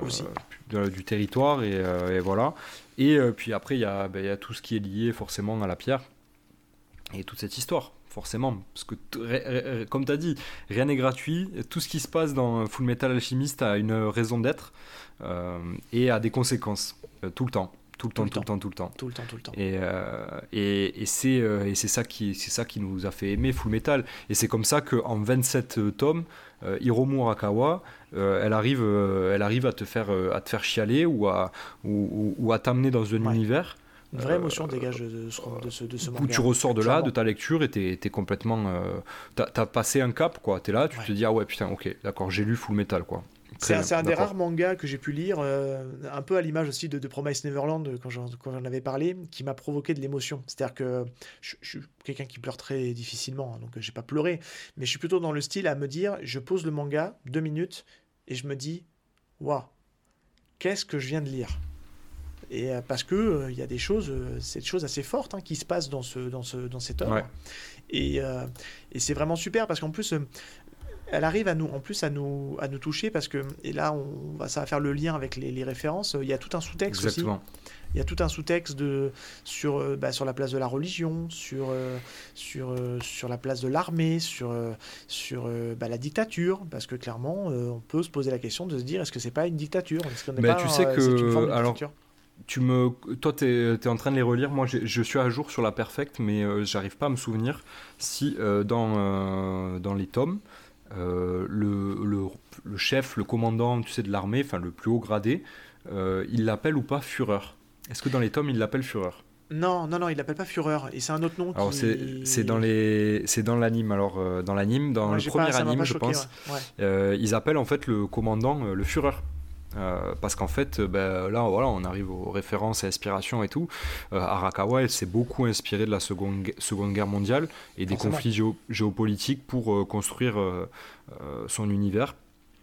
Aussi
du territoire et, euh, voilà. Et euh, puis après, ben, il y, a, tout ce qui est lié forcément à la pierre et toute cette histoire forcément, parce que comme tu as dit, rien n'est gratuit, tout ce qui se passe dans Full Metal Alchemist a une raison d'être euh, et a des conséquences tout le temps. Tout le, temps, tout le temps, tout le temps.
Tout le temps, tout le temps.
Et, et, c'est, ça qui, c'est ça qui nous a fait aimer Full Metal. Et c'est comme ça qu'en 27 tomes, Hiromu Arakawa euh, elle, arrive, euh, elle arrive à te faire, euh, à te faire chialer ou à, ou, à t'amener dans un univers.
Une vraie émotion dégage de ce, de ce, manga.
Où tu ressors de là, de ta lecture, et t'es es complètement. t'as as passé un cap, quoi. T'es là, tu te dis, ah ouais, putain, ok, d'accord, j'ai lu Full Metal, quoi.
C'est un, des rares mangas que j'ai pu lire, un peu à l'image aussi de, de, Promise Neverland, quand j'en avais parlé, qui m'a provoqué de l'émotion. C'est-à-dire que je, je, suis quelqu'un qui pleure très difficilement, hein, donc j'ai pas pleuré, mais je suis plutôt dans le style à me dire, je pose le manga, deux minutes, et je me dis, waouh, qu'est-ce que je viens de lire? Et euh, parce que euh, il y a des choses, euh, c'est des choses assez fortes hein, qui se passent dans ce dans ce dans cette œuvre. Et, et c'est vraiment super parce qu'en plus elle arrive à nous en plus à nous à nous toucher parce que et là on va ça va faire le lien avec les, les références. Il y a tout un sous-texte aussi il y a tout un sous-texte de, sur, euh, bah, sur la place de la religion, sur, euh, sur, euh, sur la place de l'armée, sur, sur bah, la dictature, parce que clairement, on peut se poser la question de se dire est-ce que c'est pas une dictature?
Mais pas, tu sais que. alors, tu me, toi, tu es, en train de les relire. Moi, je suis à jour sur la Perfect, mais j'arrive pas à me souvenir si dans, dans les tomes, le, le, le, chef, le commandant tu sais, de l'armée, enfin le plus haut gradé, il l'appelle ou pas Führer? Est-ce que dans les tomes, il l'appelle Fureur
non, non, non, il l'appelle pas Fureur. Et c'est un autre nom.
Alors c'est dans les c'est dans l'anime. Alors euh, dans l'anime, dans le premier anime, je pense, euh, ils appellent en fait le commandant euh, le Fureur. Parce qu'en fait, ben, là, voilà, on arrive aux références et inspirations et tout. Arakawa, elle s'est beaucoup inspirée de la seconde, seconde Guerre mondiale et des conflits géopolitiques pour construire son univers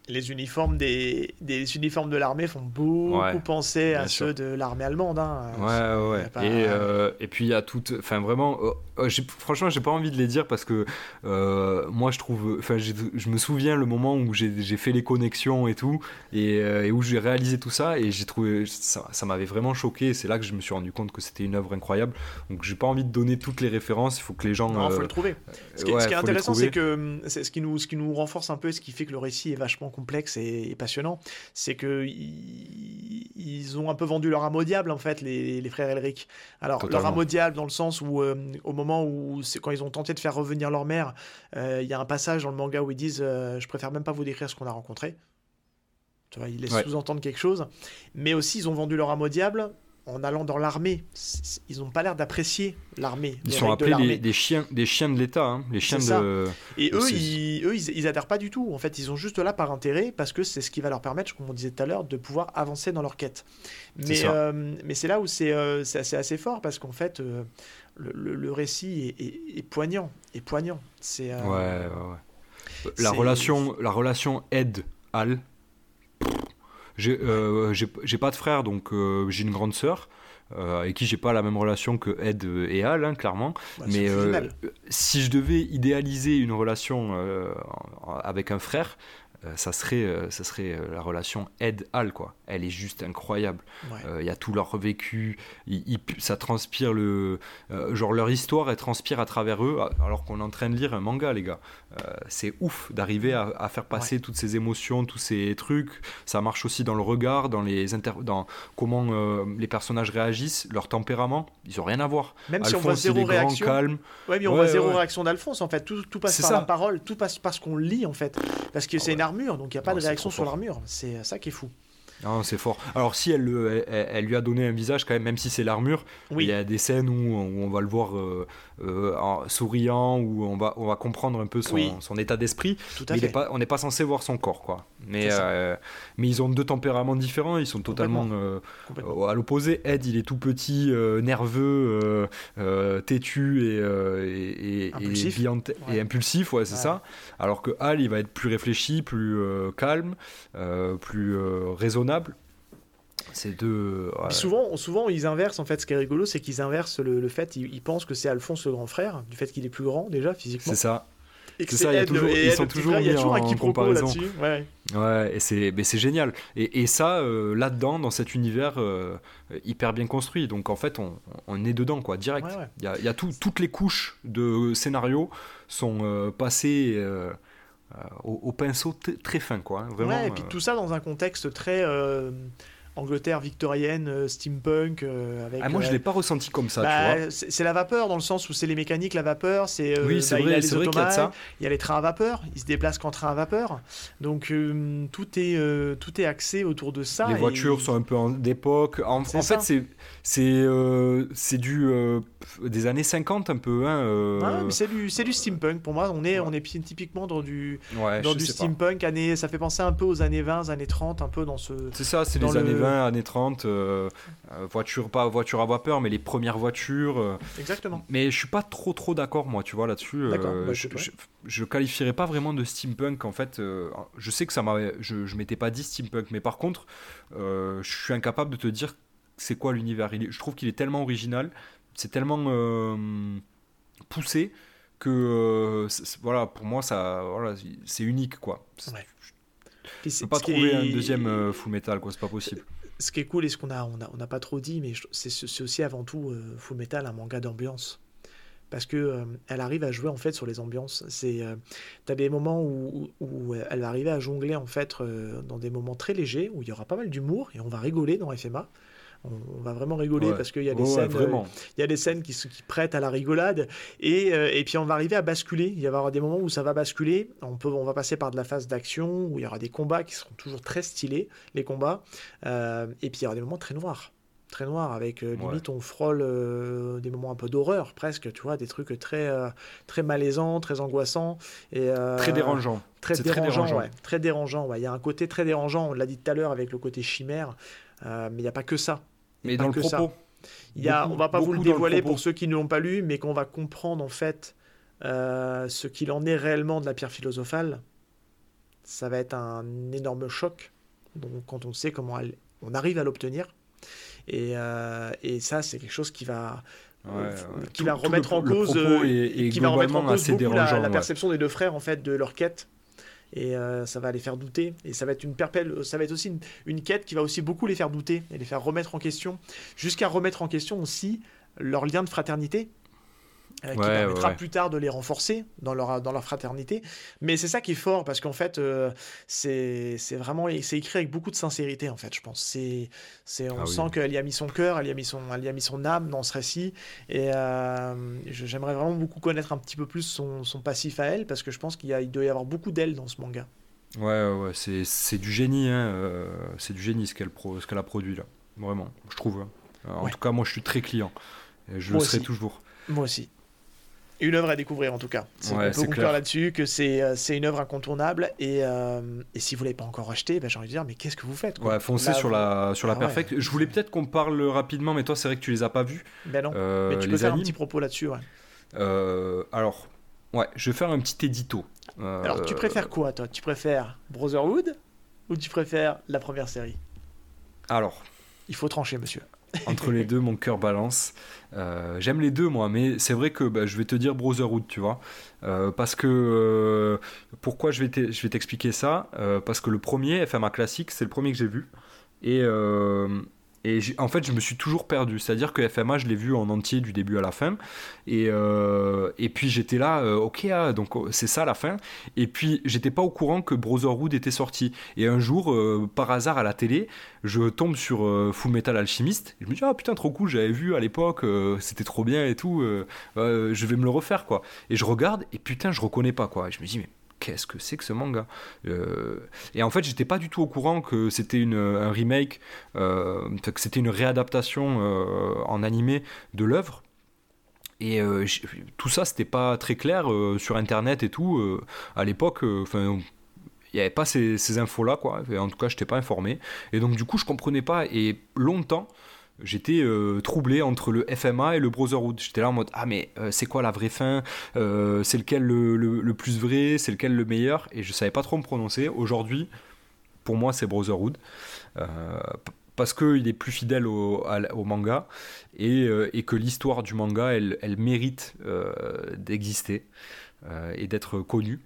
les uniformes des, des uniformes de l'armée font beaucoup penser à ceux de l'armée allemande. Hein.
Ouais, ouais. Et, euh, et, puis il y a tout. Enfin, vraiment, euh, euh franchement, j'ai pas envie de les dire parce que euh, moi, je trouve. Enfin, je me souviens le moment où j'ai fait les connexions et tout, et, et où j'ai réalisé tout ça, et j'ai trouvé. Ça, ça m'avait vraiment choqué. C'est là que je me suis rendu compte que c'était une œuvre incroyable. Donc, j'ai pas envie de donner toutes les références. Il faut que les gens.
Non, faut le trouver. Ce qui, ce qui est intéressant, c'est que ce qui, nous, ce qui nous renforce un peu, ce qui fait que le récit est vachement complexe et, passionnant, c'est que ils, ont un peu vendu leur âme au diable en fait, les, frères Elric. Alors leur âme au diable dans le sens où euh, au moment où c'est quand ils ont tenté de faire revenir leur mère, euh, il y a un passage dans le manga où ils disent euh, je préfère même pas vous décrire ce qu'on a rencontré. Tu vois, ils laissent sous-entendre quelque chose. Mais aussi, ils ont vendu leur âme au diable en allant dans l'armée. Ils n'ont pas l'air d'apprécier l'armée.
Ils sont appelés des, chiens, des chiens de l'État, hein. les chiens de.
Et eux, ils, eux ils, adhèrent pas du tout. En fait, ils sont juste là par intérêt parce que c'est ce qui va leur permettre, comme on disait tout à l'heure, de pouvoir avancer dans leur quête. Mais euh, mais c'est là où c'est euh, assez, assez, fort parce qu'en fait, euh, le, le, récit est, est, poignant, est poignant. C'est.
ouais, ouais, ouais. La relation, la relation aide Al j'ai pas de frère, donc euh, j'ai une grande sœur. Euh, avec qui j'ai pas la même relation que Ed et Al, hein, clairement. Bah, mais si je devais idéaliser une relation avec un frère, euh, ça serait, euh, ça serait euh, la relation Ed-Al, quoi. Elle est juste incroyable. Il y a tout leur vécu, ça transpire le. genre, leur histoire, elle transpire à travers eux, alors qu'on est en train de lire un manga, les gars. C'est ouf d'arriver à, faire passer toutes ces émotions, tous ces trucs. Ça marche aussi dans le regard, dans, les dans comment les personnages réagissent, leur tempérament. Ils ont rien à voir.
Même si on voit zéro réaction. Calme. Ouais, mais on voit zéro réaction d'Alphonse, en fait. Tout, tout passe par la parole, tout passe par ce qu'on lit, en fait. Parce que ah c'est une armure, donc il n'y a pas de réaction sur l'armure. C'est ça qui est fou.
Non, c'est fort. Alors si elle, elle, lui a donné un visage quand même, même si c'est l'armure, il y a des scènes où, où, on va le voir euh, euh, souriant, où on va, on va comprendre un peu son, son état d'esprit. Mais pas, on n'est pas censé voir son corps, quoi. Mais, euh, mais ils ont deux tempéraments différents, ils sont totalement à l'opposé. Ed, il est tout petit, nerveux, têtu et, et, impulsif. Et, impulsif, ouais, c'est ça. Alors que Al, il va être plus réfléchi, plus calme, plus raisonnable c'est deux.
Souvent, souvent, ils inversent. En fait, ce qui est rigolo, c'est qu'ils inversent le, fait. Ils, pensent que c'est Alphonse le grand frère, du fait qu'il est plus grand déjà physiquement.
C'est ça. C'est ça, il y a toujours, ils sont toujours mis en comparaison. Ouais. ouais, et c'est, génial. Et, et ça, euh, là-dedans, dans cet univers euh, hyper bien construit. Donc en fait, on, on est dedans, quoi, direct. Il y a, y a tout, toutes les couches de scénario sont euh, passées euh, au, pinceau très fin, quoi. Hein, vraiment,
et puis tout ça dans un contexte très Angleterre victorienne, euh, steampunk. Euh, avec,
ah, moi, je ne
euh,
l'ai pas ressenti comme ça.
Bah, c'est la vapeur dans le sens où c'est les mécaniques, la vapeur. C'est oui, c'est bah, vrai, il y a ça. Il y a les trains à vapeur. Ils se déplacent qu'en train à vapeur. Donc tout est tout est axé autour de ça.
Les voitures sont un peu d'époque. En, fait, c'est c'est c'est du des années 50 un peu. Hein,
c'est du c'est du steampunk pour moi. On est on est typiquement dans du dans du steampunk. Année, ça fait penser un peu aux années 20, années 30, un peu dans ce.
C'est ça, c'est les années 20 années 30, euh, euh, voiture, pas voiture à vapeur, mais les premières voitures. Euh.
Exactement.
Mais je suis pas trop trop d'accord, moi, tu vois, là-dessus. Bah, je, je, qualifierais pas vraiment de steampunk, en fait. je sais que ça m'avait. Je, je m'étais pas dit steampunk, mais par contre, je suis incapable de te dire c'est quoi l'univers. Je trouve qu'il est tellement original, c'est tellement poussé que voilà pour moi ça voilà c'est unique quoi ouais. Je peux pas trouver un deuxième Full Metal, quoi, c'est pas possible
ce qui est cool et ce qu'on a, on a, pas trop dit, mais c'est aussi avant tout euh, Full Metal un manga d'ambiance parce que euh, elle arrive à jouer en fait sur les ambiances. C'est, euh, as des moments où, où, elle va arriver à jongler en fait dans des moments très légers où il y aura pas mal d'humour et on va rigoler dans FMA on, va vraiment rigoler parce qu'il y a des scènes, euh, il y a des scènes qui, qui prêtent à la rigolade et, euh, et, puis on va arriver à basculer. Il y aura des moments où ça va basculer. On peut, on va passer par de la phase d'action où il y aura des combats qui seront toujours très stylés, les combats, euh, et puis il y aura des moments très noirs. Très noirs avec limite on frôle des moments un peu d'horreur presque tu vois des trucs très très malaisants très angoissants et
très dérangeants.
très dérangeant, très dérangeant. très dérangeant il y a un côté très dérangeant on l'a dit tout à l'heure avec le côté chimère mais il n'y a pas que ça
mais dans le propos.
Il y a, on va pas vous le dévoiler pour ceux qui ne l'ont pas lu, mais qu'on va comprendre en fait euh, ce qu'il en est réellement de la pierre philosophale. ça va être un énorme choc. Donc, quand on sait comment on arrive à l'obtenir. Et, et ça, c'est quelque chose qui va, qui va remettre en cause, qui va remettre en cause beaucoup la, la, perception des deux frères en fait de leur quête et euh, ça va les faire douter. Et ça va être une perpèle, ça va être aussi une, quête qui va aussi beaucoup les faire douter et les faire remettre en question. Jusqu'à remettre en question aussi leur lien de fraternité euh, qui permettra plus tard de les renforcer dans leur, dans leur fraternité. Mais c'est ça qui est fort, parce qu'en fait, euh, c'est vraiment c'est écrit avec beaucoup de sincérité, en fait, je pense. C'est on ah sent qu'elle y a mis son cœur, elle y a mis son, elle y a mis son âme dans ce récit. Et euh, j'aimerais vraiment beaucoup connaître un petit peu plus son, son passif à elle, parce que je pense qu'il il doit y avoir beaucoup d'elle dans ce manga.
Ouais, ouais, c'est du génie, hein, c'est du génie ce qu'elle qu'elle a produit là, vraiment, je trouve. Hein. En tout cas, moi, je suis très client. Et je le serai toujours.
Moi aussi une œuvre à découvrir en tout cas. on peut conclure là-dessus que c'est euh, c'est une œuvre incontournable et, euh, et si vous l'avez pas encore acheté, ben, j'ai envie de dire mais qu'est-ce que vous faites
Ouais, foncez sur la sur la ah perfect. Je voulais peut-être qu'on parle rapidement, mais toi c'est vrai que tu les as pas vus.
Ben non. Euh, mais tu peux faire un petit propos là-dessus. Ouais.
alors, ouais, je vais faire un petit édito.
alors tu préfères quoi toi? Tu préfères Brotherhood ou tu préfères la première série?
Alors.
Il faut trancher, monsieur.
Entre les deux, mon cœur balance. Euh, j'aime les deux, moi, mais c'est vrai que bah, je vais te dire Brotherhood, tu vois. Euh, parce que. Euh, pourquoi je vais t'expliquer ça? Parce que le premier, FMA classique, c'est le premier que j'ai vu. Et et en fait, je me suis toujours perdu. C'est-à-dire que FMA, je l'ai vu en entier du début à la fin. Et, euh, et puis j'étais là, euh, ok, ah, donc oh, c'est ça la fin. Et puis j'étais pas au courant que Brotherhood était sorti. Et un jour, euh, par hasard à la télé, je tombe sur Full Metal Alchemist. Et je me dis, ah putain, trop cool, j'avais vu à l'époque, c'était trop bien et tout. je vais me le refaire, quoi. Et je regarde, et putain, je reconnais pas, quoi. Et je me dis, mais qu'est-ce que c'est que ce manga euh, Et en fait, j'étais pas du tout au courant que c'était un remake, euh, que c'était une réadaptation euh, en animé de l'œuvre. Et tout ça, c'était pas très clair sur internet et tout. à l'époque, enfin il n'y avait pas ces, infos là quoi en tout cas je n'étais pas informé et donc du coup je comprenais pas et longtemps J'étais euh, troublé entre le FMA et le Brotherhood. J'étais là en mode Ah, mais euh, c'est quoi la vraie fin? Euh, C'est lequel le, plus vrai? C'est lequel le meilleur? Et je savais pas trop me prononcer. Aujourd'hui, pour moi, c'est Brotherhood. parce qu'il est plus fidèle au, manga et, que l'histoire du manga, elle, elle mérite d'exister et d'être connue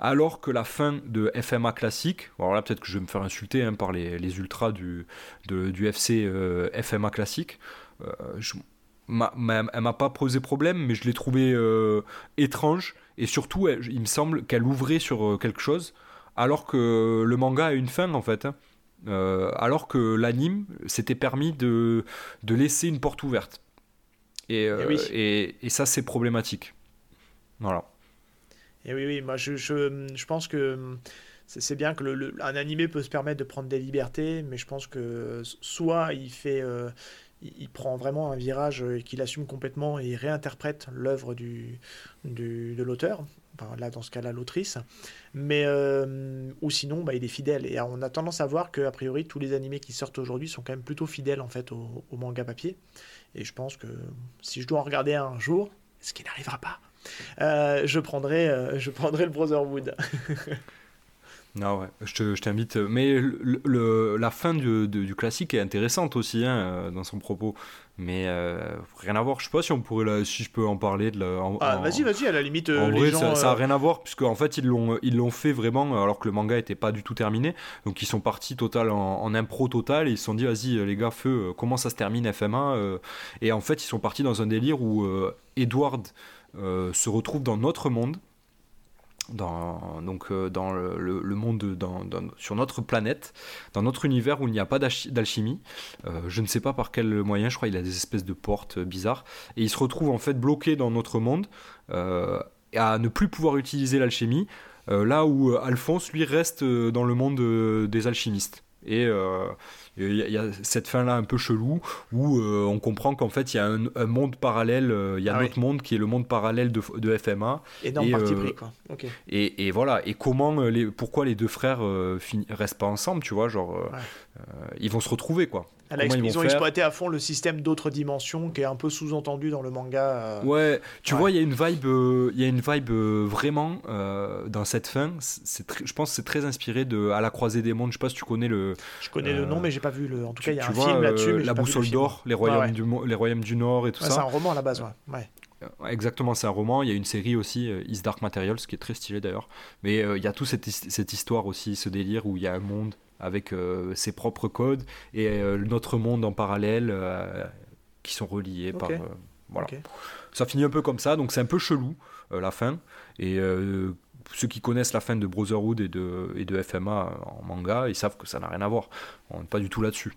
alors que la fin de FMA classique, alors là peut-être que je vais me faire insulter hein, par les, ultras du, du FC euh, FMA classique, euh, elle m'a pas posé problème, mais je l'ai trouvé euh, étrange, et surtout il me semble qu'elle ouvrait sur quelque chose, alors que le manga a une fin en fait. Hein. alors que l'anime s'était permis de, laisser une porte ouverte. Et, eh et ça, c'est problématique. Voilà.
Et oui, oui, moi je, pense que hum, c'est bien que le, un animé peut se permettre de prendre des libertés, mais je pense que soit il fait, euh, il, prend vraiment un virage et qu'il assume complètement et il réinterprète l'œuvre de l'auteur, là dans ce cas-là l'autrice, mais euh, ou sinon bah, il est fidèle. Et on a tendance à voir que a priori tous les animés qui sortent aujourd'hui sont quand même plutôt fidèles en fait au, au manga papier. Et je pense que si je dois en regarder un jour, ce qui n'arrivera pas, euh, je, prendrai, euh, je prendrai le Brotherhood.
non, ouais, je t'invite. Mais le, la fin du, du, classique est intéressante aussi hein, euh, dans son propos. Mais rien à voir. Je sais pas si on pourrait si je peux en parler de la.
ah, vas-y, vas-y. À la limite.
En vrai, ça, ça a rien à voir puisque en fait ils l'ont ils l'ont fait vraiment alors que le manga était pas du tout terminé. Donc ils sont partis total en, impro total et ils se sont dit vas-y les gars feu comment ça se termine FMA et en fait ils sont partis dans un délire où Edward se retrouve dans notre monde, donc euh, dans le, monde sur notre planète, dans notre univers où il n'y a pas d'alchimie. Euh, je ne sais pas par quel moyen, je crois qu'il a des espèces de portes bizarres. Et il se retrouve en fait bloqué dans notre monde à ne plus pouvoir utiliser l'alchimie, là où Alphonse lui reste dans le monde des alchimistes. Et il y, a cette fin-là un peu chelou où euh, on comprend qu'en fait il y a un, monde parallèle, euh, il y a un ah autre monde qui est le monde parallèle de, de FMA.
Et dans parti euh, pris, quoi.
Et, et, voilà, et comment, les, pourquoi les deux frères restent pas ensemble, tu vois, genre, ils vont se retrouver, quoi.
ils, ont exploité à fond le système d'autres dimensions qui est un peu sous-entendu dans le manga.
Ouais, tu vois, il y a une vibe, euh, y a une vibe euh, vraiment dans cette fin. C'est je pense que c'est très inspiré de À la croisée des mondes. Je sais pas si tu connais le.
Je connais le nom, mais j'ai pas vu le. En tout cas, il y a un film là-dessus.
La boussole d'or, les royaumes du les royaumes du Nord et tout ça.
C'est un roman à la base, ouais.
Exactement, c'est un roman. Il y a une série aussi, Is Dark Materials, qui est très stylé d'ailleurs. Mais il y a toute cette, cette, histoire aussi, ce délire où il y a un monde avec euh, ses propres codes et euh, notre monde en parallèle euh, qui sont reliés par voilà. Ça finit un peu comme ça, donc c'est un peu chelou la fin. Et ceux qui connaissent la fin de Brotherhood et de, et de FMA en manga, ils savent que ça n'a rien à voir. On n'est pas du tout là-dessus.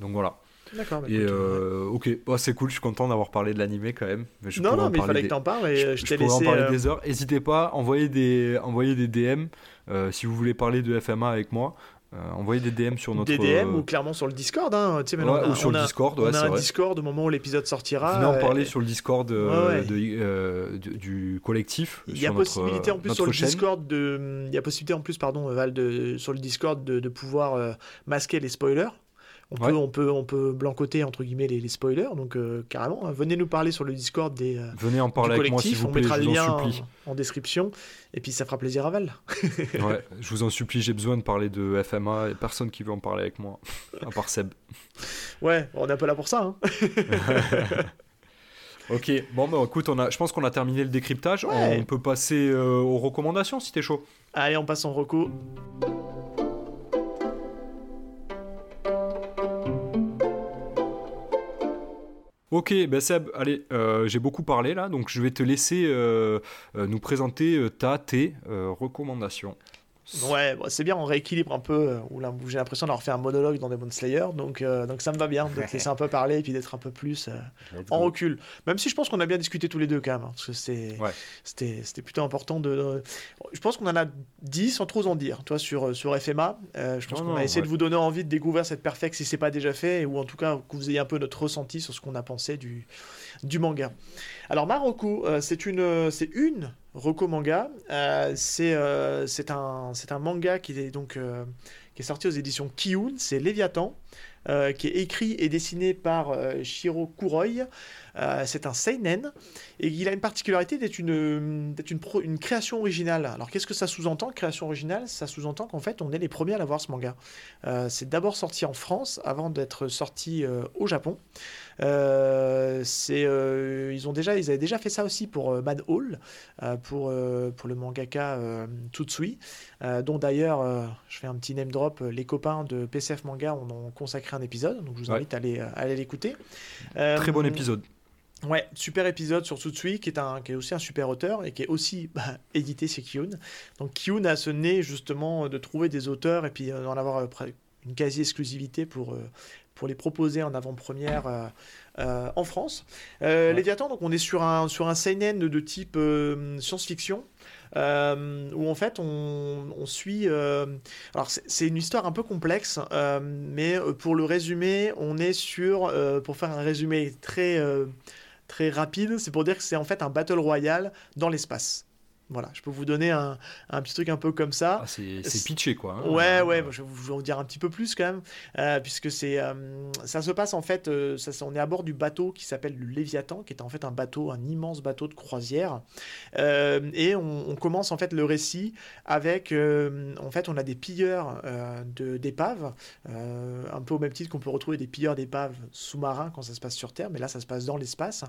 Donc voilà.
D'accord.
Et ok, oh, c'est cool, je suis content d'avoir parlé de l'animé quand même.
Mais non, non, mais il fallait que t'en parles et je, t'ai laissé. en
parler des heures. N'hésitez pas, envoyez des, envoyez des DM euh, si vous voulez parler de FMA avec moi, euh, envoyez des DM sur notre.
Des DM ou clairement sur le Discord. Hein. Tu sais,
ouais, ou sur le Discord. Ouais,
on a un Discord au moment où l'épisode sortira.
Venez en parler sur le Discord euh, de, du collectif.
Il y a possibilité en plus sur le Discord de. Il y a possibilité en plus, pardon, Val, de, sur le Discord de, de pouvoir masquer les spoilers. On, peut, on, peut, on peut blancoter entre guillemets les, spoilers, donc euh, carrément, hein. venez nous parler sur le Discord des. Euh,
venez en parler avec moi si vous
on
plaît,
mettra
le
lien
en,
description, et puis ça fera plaisir à Val.
ouais, je vous en supplie, j'ai besoin de parler de FMA, et personne qui veut en parler avec moi, à part Seb.
Ouais, on est un peu là pour ça. Hein.
ok, bon, bah, écoute, on a, je pense qu'on a terminé le décryptage. On peut passer euh, aux recommandations si t'es chaud.
Allez, on passe en recours.
Ok, ben Seb, allez, euh, j'ai beaucoup parlé là, donc je vais te laisser euh, euh, nous présenter ta, tes recommandations.
Ouais, c'est bien, on rééquilibre un peu. Euh, j'ai l'impression d'avoir fait un monologue dans Demon Slayer, donc, euh, donc ça me va bien de te laisser un peu parler et puis d'être un peu plus euh, en recul. Même si je pense qu'on a bien discuté tous les deux quand même, hein, parce que c'était plutôt important de. Je pense qu'on en a dit sans trop en dire, toi, sur, sur FMA. je pense qu'on a essayé de vous donner envie de découvrir cette perfect si c'est pas déjà fait, ou en tout cas que vous ayez un peu notre ressenti sur ce qu'on a pensé du, du manga. Alors, Marocco, c'est une, c'est une Roko Manga. Euh, euh, c'est un, un, manga qui est, donc, euh, qui est sorti aux éditions Kiun, c'est Léviathan, qui est écrit et dessiné par Shiro Kuroi. c'est un seinen et il a une particularité d'être une, une, une, création originale. Alors qu'est-ce que ça sous-entend, création originale? Ça sous-entend qu'en fait on est les premiers à l'avoir ce manga. c'est d'abord sorti en France avant d'être sorti au Japon. Euh, c'est, euh, ils, ont déjà, ils avaient déjà fait ça aussi pour euh, Mad Hall, pour, pour le mangaka Tsutsui, dont d'ailleurs, je fais un petit name drop, les copains de PCF Manga on ont consacré un épisode, donc je vous invite à aller, aller l'écouter.
Très bon épisode.
Ouais, super épisode sur Tsutsui, qui est, un, qui est aussi un super auteur et qui est aussi bah, édité chez Kiyun. Donc Kiyun a ce nez justement de trouver des auteurs et puis d'en avoir une quasi-exclusivité pour, pour les proposer en avant-première euh, euh, en France. Euh, Léviathan, donc on est sur un, sur un seinen de type science-fiction. où en fait on, suit. alors c'est une histoire un peu complexe, mais pour le résumer, on est sur, pour faire un résumé très très rapide, c'est pour dire que c'est en fait un battle royal dans l'espace. Voilà, je peux vous donner un, un, petit truc un peu comme ça.
Ah, c'est pitché, quoi.
Hein. ouais, ouais, je vais vous en dire un petit peu plus quand même, euh, puisque c'est, euh, ça se passe en fait, euh, ça, on est à bord du bateau qui s'appelle le Léviathan, qui est en fait un bateau, un immense bateau de croisière, et on, commence en fait le récit avec, en fait, on a des pilleurs de, d'épaves, un peu au même titre qu'on peut retrouver des pilleurs d'épaves sous-marins quand ça se passe sur Terre, mais là ça se passe dans l'espace,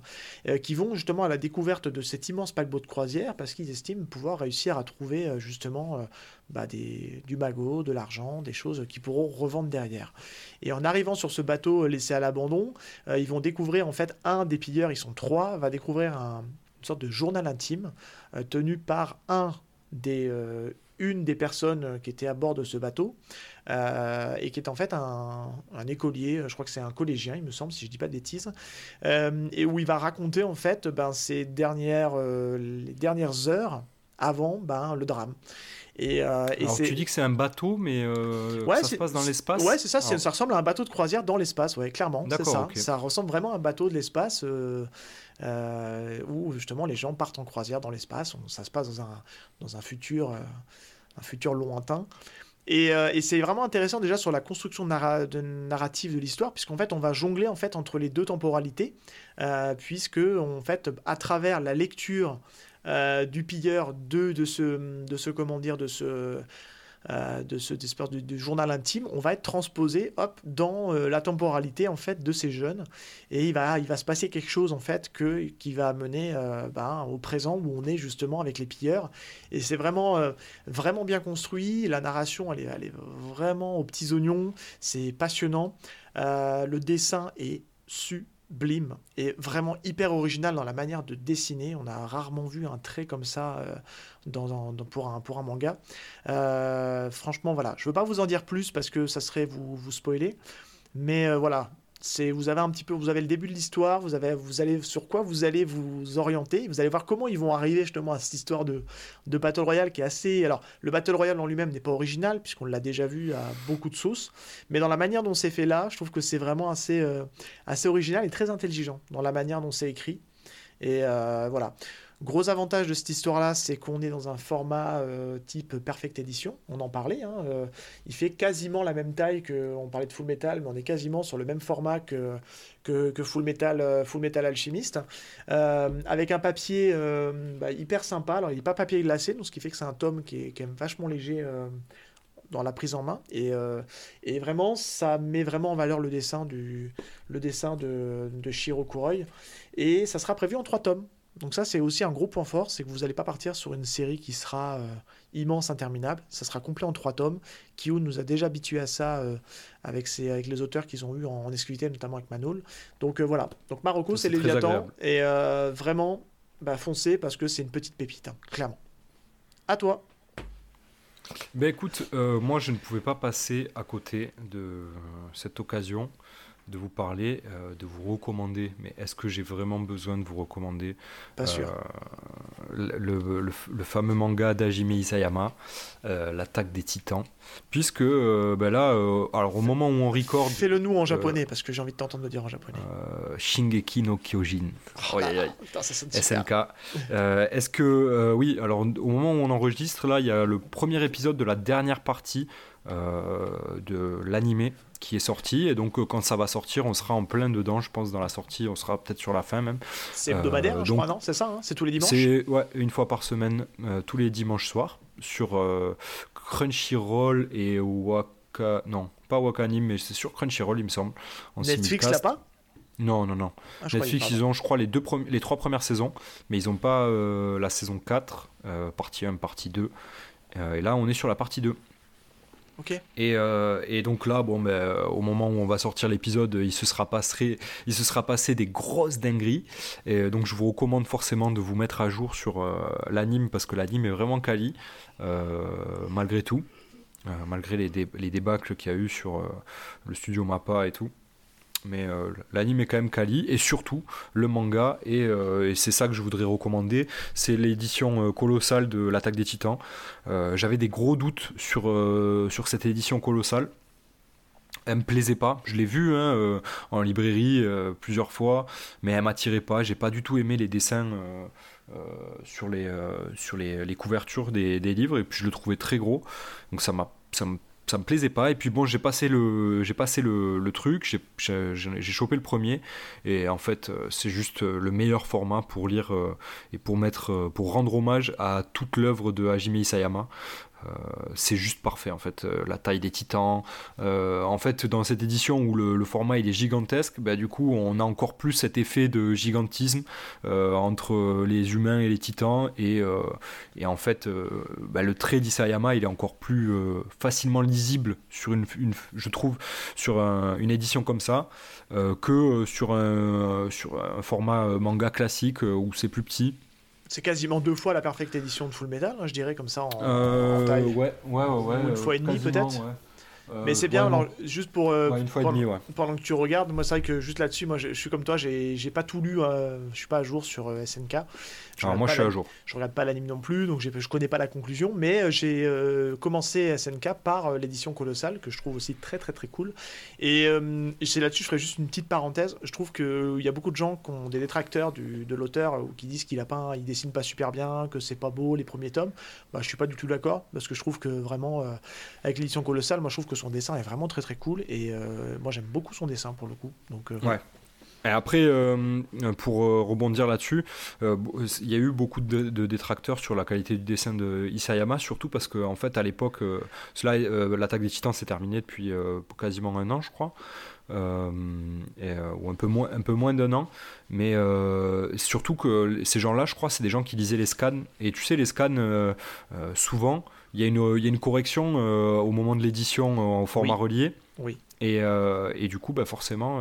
qui vont justement à la découverte de cet immense paquebot de croisière parce qu'ils estiment pouvoir réussir à trouver euh, justement euh, bah, des, du magot, de l'argent, des choses qu'ils pourront revendre derrière. Et en arrivant sur ce bateau euh, laissé à l'abandon, ils vont découvrir en fait un des pilleurs, ils sont trois, va découvrir un, une sorte de journal intime tenu par un des, une des personnes qui était à bord de ce bateau et qui est en fait un, un, écolier, je crois que c'est un collégien, il me semble, si je dis pas de bêtises, et où il va raconter en fait ben, ses dernières, les dernières heures avant ben, le drame.
Et, euh, Alors tu dis que c'est un bateau, mais euh, ça se passe dans l'espace
Ouais, c'est ça, ça ressemble à un bateau de croisière dans l'espace, ouais, clairement, c'est ça. Ça ressemble vraiment à un bateau de l'espace euh, où justement les gens partent en croisière dans l'espace, ça se passe dans un, dans un, futur, un futur lointain. Et, euh, et c'est vraiment intéressant déjà sur la construction de narrative de l'histoire, puisqu'en fait on va jongler en fait entre les deux temporalités, euh, puisque en fait à travers la lecture euh, du pilleur de, de ce de ce comment dire de ce euh, de ce espèce de, journal intime, on va être transposé hop, dans euh, la temporalité en fait de ces jeunes. Et il va, il va se passer quelque chose en fait que, qui va mener euh, ben, au présent où on est justement avec les pilleurs. Et c'est vraiment, vraiment bien construit, la narration elle est, elle est vraiment aux petits oignons, c'est passionnant, le dessin est super Blim est vraiment hyper original dans la manière de dessiner. On a rarement vu un trait comme ça euh, pour, un, manga. Euh, franchement, voilà. Je ne veux pas vous en dire plus parce que ça serait vous, vous spoiler. Mais euh, voilà, c'est vous avez un petit peu vous avez le début de l'histoire vous avez vous allez sur quoi vous allez vous orienter vous allez voir comment ils vont arriver justement à cette histoire de, de battle royale qui est assez alors le battle royale en lui-même n'est pas original puisqu'on l'a déjà vu à beaucoup de sauces mais dans la manière dont c'est fait là je trouve que c'est vraiment assez euh, assez original et très intelligent dans la manière dont c'est écrit. Et euh, voilà Gros avantage de cette histoire-là, c'est qu'on est dans un format euh, type Perfect Edition. On en parlait. Hein, euh, il fait quasiment la même taille que. On parlait de Full Metal, mais on est quasiment sur le même format que, que, Full, Metal, euh, Full Metal Alchimiste. avec un papier bah, hyper sympa. Alors, il n'est pas papier glacé, donc ce qui fait que c'est un tome qui est vachement léger dans la prise en main. Et, et, vraiment, ça met vraiment en valeur le dessin, du, le dessin de, de Shiro Kuroi. Et ça sera prévu en trois tomes. Donc ça, c'est aussi un gros point fort, c'est que vous n'allez pas partir sur une série qui sera euh, immense, interminable. Ça sera complet en trois tomes. Kyo nous a déjà habitués à ça euh, avec, avec les auteurs qu'ils ont eu en, exclusivité, notamment avec Manol. Donc euh, voilà. Donc Marocco, c'est Léviathan. Et vraiment, bah, foncez parce que c'est une petite pépite, hein, clairement. À toi.
Ben écoute, moi je ne pouvais pas passer à côté de cette occasion de vous parler, euh, de vous recommander. Mais est-ce que j'ai vraiment besoin de vous recommander
Pas sûr.
Euh, le, le, fameux manga d'Hajime Isayama, euh, L'attaque des titans. Puisque ben là, alors au moment où on record.
Fais-le nous en japonais, parce que j'ai envie de t'entendre le dire en japonais.
Shingeki no Kyojin.
Oh, Putain, ça
SNK. est-ce que. oui, alors au moment où on enregistre, là, il y a le premier épisode de la dernière partie de l'animé qui est sorti. Et donc, euh, quand ça va sortir, on sera en plein dedans, je pense, dans la sortie. On sera peut-être sur la fin même.
C'est hebdomadaire, euh, je crois, non? C'est ça hein? C'est tous les dimanches?
C'est ouais, une fois par semaine, euh, tous les dimanches soirs, sur Crunchyroll et Waka. Non, pas Wakanim, mais c'est sur Crunchyroll, il me semble.
Netflix l'a pas?
Non, non, non. Ah, Netflix, ils ont, je crois, les, deux les trois premières saisons, mais ils n'ont pas la saison 4, partie 1, partie 2. et là, on est sur la partie 2. Et, euh, et, donc là, bon, ben, euh, au moment où on va sortir l'épisode, il se sera passé, il se sera passé des grosses dingueries. Et donc je vous recommande forcément de vous mettre à jour sur euh, l'anime parce que l'anime est vraiment quali malgré tout, malgré les, les débâcles qu'il y a eu sur le studio Mappa et tout mais euh, l'anime est quand même quali et surtout le manga euh, et, c'est ça que je voudrais recommander. C'est l'édition euh, colossale de l'attaque des titans. J'avais des gros doutes sur, sur cette édition colossale. Elle me plaisait pas. Je l'ai vue hein, en librairie plusieurs fois mais elle m'attirait pas. J'ai pas du tout aimé les dessins sur, les, sur les, couvertures des, livres et puis je le trouvais très gros. Donc ça m'a ça ça me plaisait pas. Et puis bon, j'ai passé le, j'ai passé le, truc, j'ai, j'ai chopé le premier. Et en fait, euh, c'est juste euh, le meilleur format pour lire euh, et pour mettre, pour rendre hommage à toute l'œuvre de Hajime Isayama. Euh, c'est juste parfait en fait. Euh, la taille des titans. Euh, en fait, dans cette édition où le, format il est gigantesque, bah, du coup, on a encore plus cet effet de gigantisme entre les humains et les titans. Et, et en fait, bah, le trait d'Isayama il est encore plus facilement lisible sur une, je trouve, sur une édition comme ça que sur un, sur un format manga classique où c'est plus petit.
C'est quasiment deux fois la perfecte édition de Full Metal, hein, je dirais, comme ça, en,
euh, taille. Ouais, ouais, ouais.
une fois et demie, peut-être Mais c'est bien, alors, juste pour.
une fois
pendant,
et demi, ouais.
Pendant que tu regardes, moi, c'est vrai que juste là-dessus, moi, je, suis comme toi, j'ai pas tout lu, je suis pas à jour sur SNK.
Alors, moi, je suis à jour.
Je regarde pas l'anime non plus, donc je connais pas la conclusion, mais j'ai commencé SNK par l'édition colossale, que je trouve aussi très, très, très cool. Et c'est là-dessus, je ferai juste une petite parenthèse. Je trouve qu'il y a beaucoup de gens qui ont des détracteurs du, de l'auteur ou qui disent qu'il a pas, il dessine pas super bien, que c'est pas beau les premiers tomes. Bah, je suis pas du tout d'accord parce que je trouve que vraiment, euh, avec l'édition colossale, moi je trouve que son dessin est vraiment très très cool et euh, moi j'aime beaucoup son dessin pour le coup. Donc,
euh, ouais. Et après, pour rebondir là-dessus, il y a eu beaucoup de, détracteurs sur la qualité du dessin de Isayama, surtout parce qu'en en fait, à l'époque, cela, l'attaque des titans s'est terminée depuis quasiment un an, je crois. Euh, euh, ou un peu moins, un peu moins d'un an. Mais euh, surtout que ces gens-là, je crois, c'est des gens qui lisaient les scans. Et tu sais, les scans, souvent, il y, a une, y a une correction au moment de l'édition en format relié.
Oui.
Et, et, du coup, bah forcément,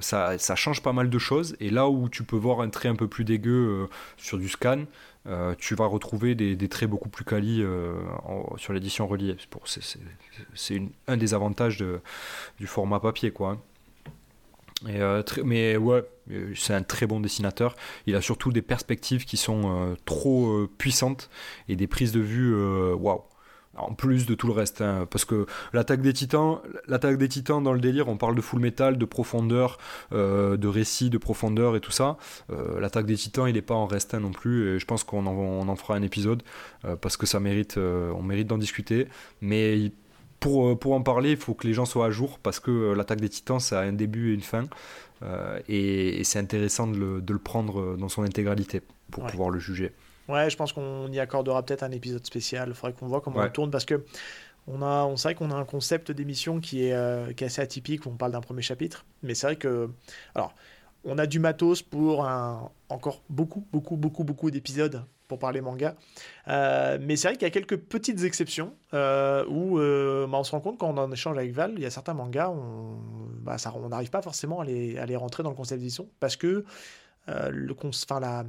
ça, ça, change pas mal de choses. Et là où tu peux voir un trait un peu plus dégueu sur du scan, euh, tu vas retrouver des, traits beaucoup plus quali euh, sur l'édition reliée. C'est un des avantages du format papier. Quoi. Euh, mais ouais, c'est un très bon dessinateur. Il a surtout des perspectives qui sont trop puissantes et des prises de vue waouh en plus de tout le reste, hein, parce que l'attaque des titans, l'attaque des titans dans le délire, on parle de full metal, de profondeur, euh, de récit, de profondeur et tout ça. Euh, l'attaque des titans, il n'est pas en restant non plus, et je pense qu'on en, en, fera un épisode euh, parce que ça mérite, on mérite d'en discuter. Mais pour, pour en parler, il faut que les gens soient à jour parce que l'attaque des titans, ça a un début et une fin, et, c'est intéressant de le, de le, prendre dans son intégralité pour pouvoir le juger.
Ouais, je pense qu'on y accordera peut-être un épisode spécial. Il faudrait qu'on voit comment on tourne parce que on a, on sait qu'on a un concept d'émission qui est, euh, qui est assez atypique où on parle d'un premier chapitre. Mais c'est vrai que, alors, on a du matos pour un, encore beaucoup, beaucoup, beaucoup, beaucoup d'épisodes pour parler manga. Euh, mais c'est vrai qu'il y a quelques petites exceptions euh, où bah, on se rend compte quand on en échange avec Val, il y a certains mangas, on bah, n'arrive pas forcément à les, à les rentrer dans le concept d'édition parce que euh, le, enfin, la,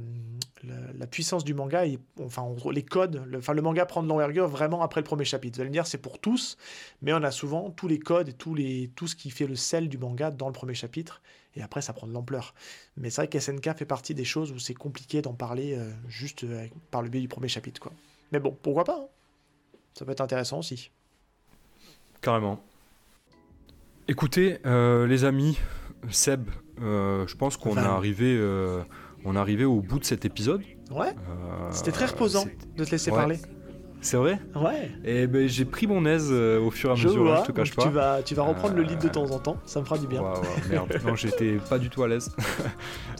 la, puissance du manga, enfin, les codes, le, enfin, le manga prend de l'envergure vraiment après le premier chapitre. Vous allez me dire, c'est pour tous, mais on a souvent tous les codes et tous les, tout ce qui fait le sel du manga dans le premier chapitre, et après ça prend de l'ampleur. Mais c'est vrai qu'SNK fait partie des choses où c'est compliqué d'en parler euh, juste euh, par le biais du premier chapitre. Quoi. Mais bon, pourquoi pas hein. Ça peut être intéressant aussi.
Carrément. Écoutez, les amis, Seb, euh, je pense qu'on est arrivé, euh, on est arrivé au bout de cet épisode.
Ouais. Euh, C'était très reposant de te laisser parler.
C'est vrai?
Ouais.
Et eh ben j'ai pris mon aise au fur et à mesure, hein, je te cache pas.
Tu vas, tu vas reprendre le lead de temps en temps, ça me fera du bien.
merde, non, j'étais pas du tout à l'aise.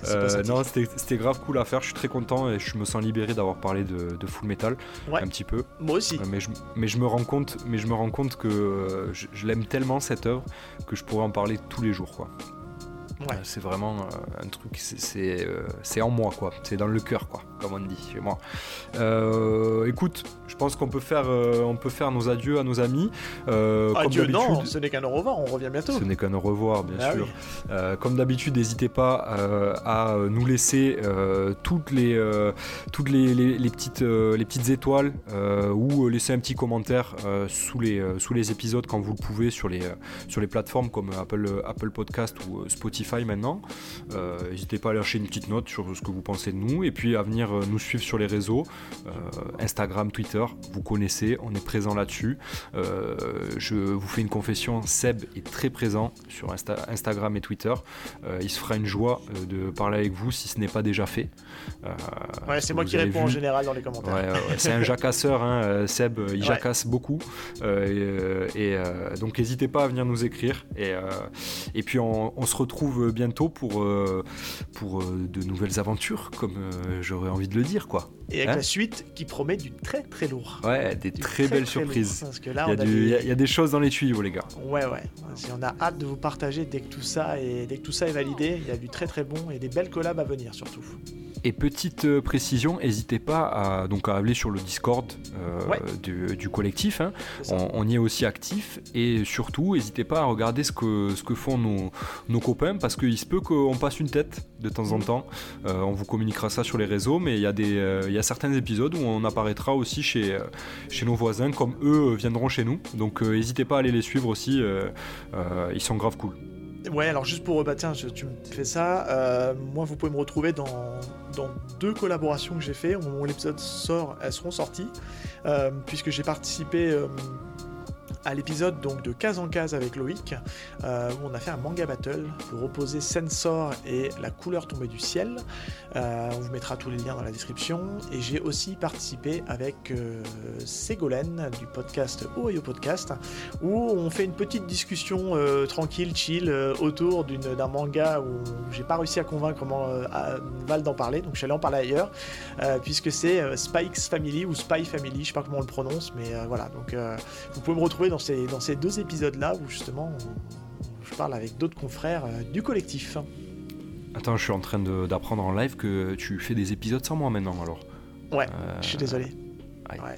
non, c'était grave cool à faire, je suis très content et je me sens libéré d'avoir parlé de, de, Full Metal un petit peu.
Moi aussi.
mais, je, mais, je me rends compte, mais je me rends compte que je, je l'aime tellement cette œuvre que je pourrais en parler tous les jours. quoi. Euh, c'est vraiment euh, un truc, euh, c'est en moi, quoi. C'est dans le cœur, quoi, comme on dit chez moi. écoute, je pense qu'on peut faire, on peut faire nos adieux à nos amis.
Adieu, non, ce n'est qu'un au revoir, on revient bientôt.
Ce n'est qu'un au revoir, bien ah sûr. comme d'habitude, n'hésitez pas à nous laisser toutes les, toutes les, les, petites, les petites étoiles ou laisser un petit commentaire sous, les, sous les épisodes quand vous le pouvez sur les, sur les plateformes comme Apple, Apple Podcast ou Spotify maintenant. Euh, n'hésitez pas à lâcher une petite note sur ce que vous pensez de nous et puis à venir euh, nous suivre sur les réseaux, euh, Instagram, Twitter, vous connaissez, on est présent là-dessus. je vous fais une confession, Seb est très présent sur Instagram et Twitter. il se fera une joie de parler avec vous si ce n'est pas déjà fait.
ouais, c'est moi qui réponds en général dans les commentaires.
c'est un jacasseur, hein, Seb, il jacasse beaucoup. et, donc n'hésitez pas à venir nous écrire. Et, et puis on, on se retrouve bientôt pour, euh, pour euh, de nouvelles aventures, comme euh, j'aurais envie de le dire, quoi.
Et avec hein la suite qui promet du très très lourd.
Ouais, des très, belles surprises. parce que là, il, y a des... choses dans les tuyaux, les gars.
Ouais, ouais. On a hâte de vous partager dès que tout ça est, dès que tout ça est validé. Il y a du très très bon et des belles collabs à venir, surtout.
Et petite euh, précision, n'hésitez pas à, donc à aller sur le Discord euh,
Ouais.
du, du collectif. hein. On, on y est aussi actif. Et surtout, n'hésitez pas à regarder ce que, ce que font nos, nos copains parce qu'il se peut qu'on passe une tête de temps en temps. Euh, on vous communiquera ça sur les réseaux, mais il y, a euh, y a certains épisodes où on apparaîtra aussi chez, euh, chez nos voisins, comme eux euh, viendront chez nous. Donc n'hésitez pas à aller les suivre aussi. ils sont grave cool.
Ouais, alors juste pour, bah tiens, tu me fais ça, moi vous pouvez me retrouver dans, dans deux collaborations que j'ai fait, où l'épisode sort, elles seront sorties, puisque j'ai participé à l'épisode donc de case en case avec Loïc, euh, où on a fait un manga battle pour opposer Sensor et la couleur tombée du ciel. Euh, on vous mettra tous les liens dans la description. Et j'ai aussi participé avec euh, Ségolène du podcast Ohio Podcast, où on fait une petite discussion tranquille, chill, autour d'un manga où j'ai pas réussi à convaincre Val d'en parler, donc je suis allé en parler ailleurs, puisque c'est Spike's Family ou Spy Family, je sais pas comment on le prononce, mais voilà. Donc vous pouvez me retrouver dans ces, dans ces deux épisodes-là où justement on- je parle avec d'autres confrères euh, du collectif.
Attends, je suis en train d'apprendre en live que tu fais des épisodes sans moi maintenant alors.
Ouais,
Euh,
je suis désolé.
aïe.
Ouais.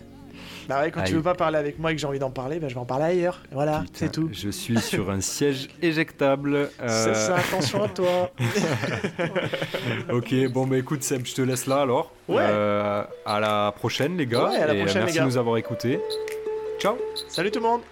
Bah ouais, quand tu
Aïe.
veux pas parler avec moi et que j'ai envie d'en parler, bah je vais en parler ailleurs. Voilà, c'est tout.
Je suis sur un siège éjectable.
C'est
euh,
ça, attention à toi.
Ok, bon bah écoute Seb, je te laisse là alors.
Ouais.
Euh, à la prochaine les gars.
Ouais, à la
et
prochaine,
merci
les gars.
de nous avoir écoutés. Ciao.
Salut tout le monde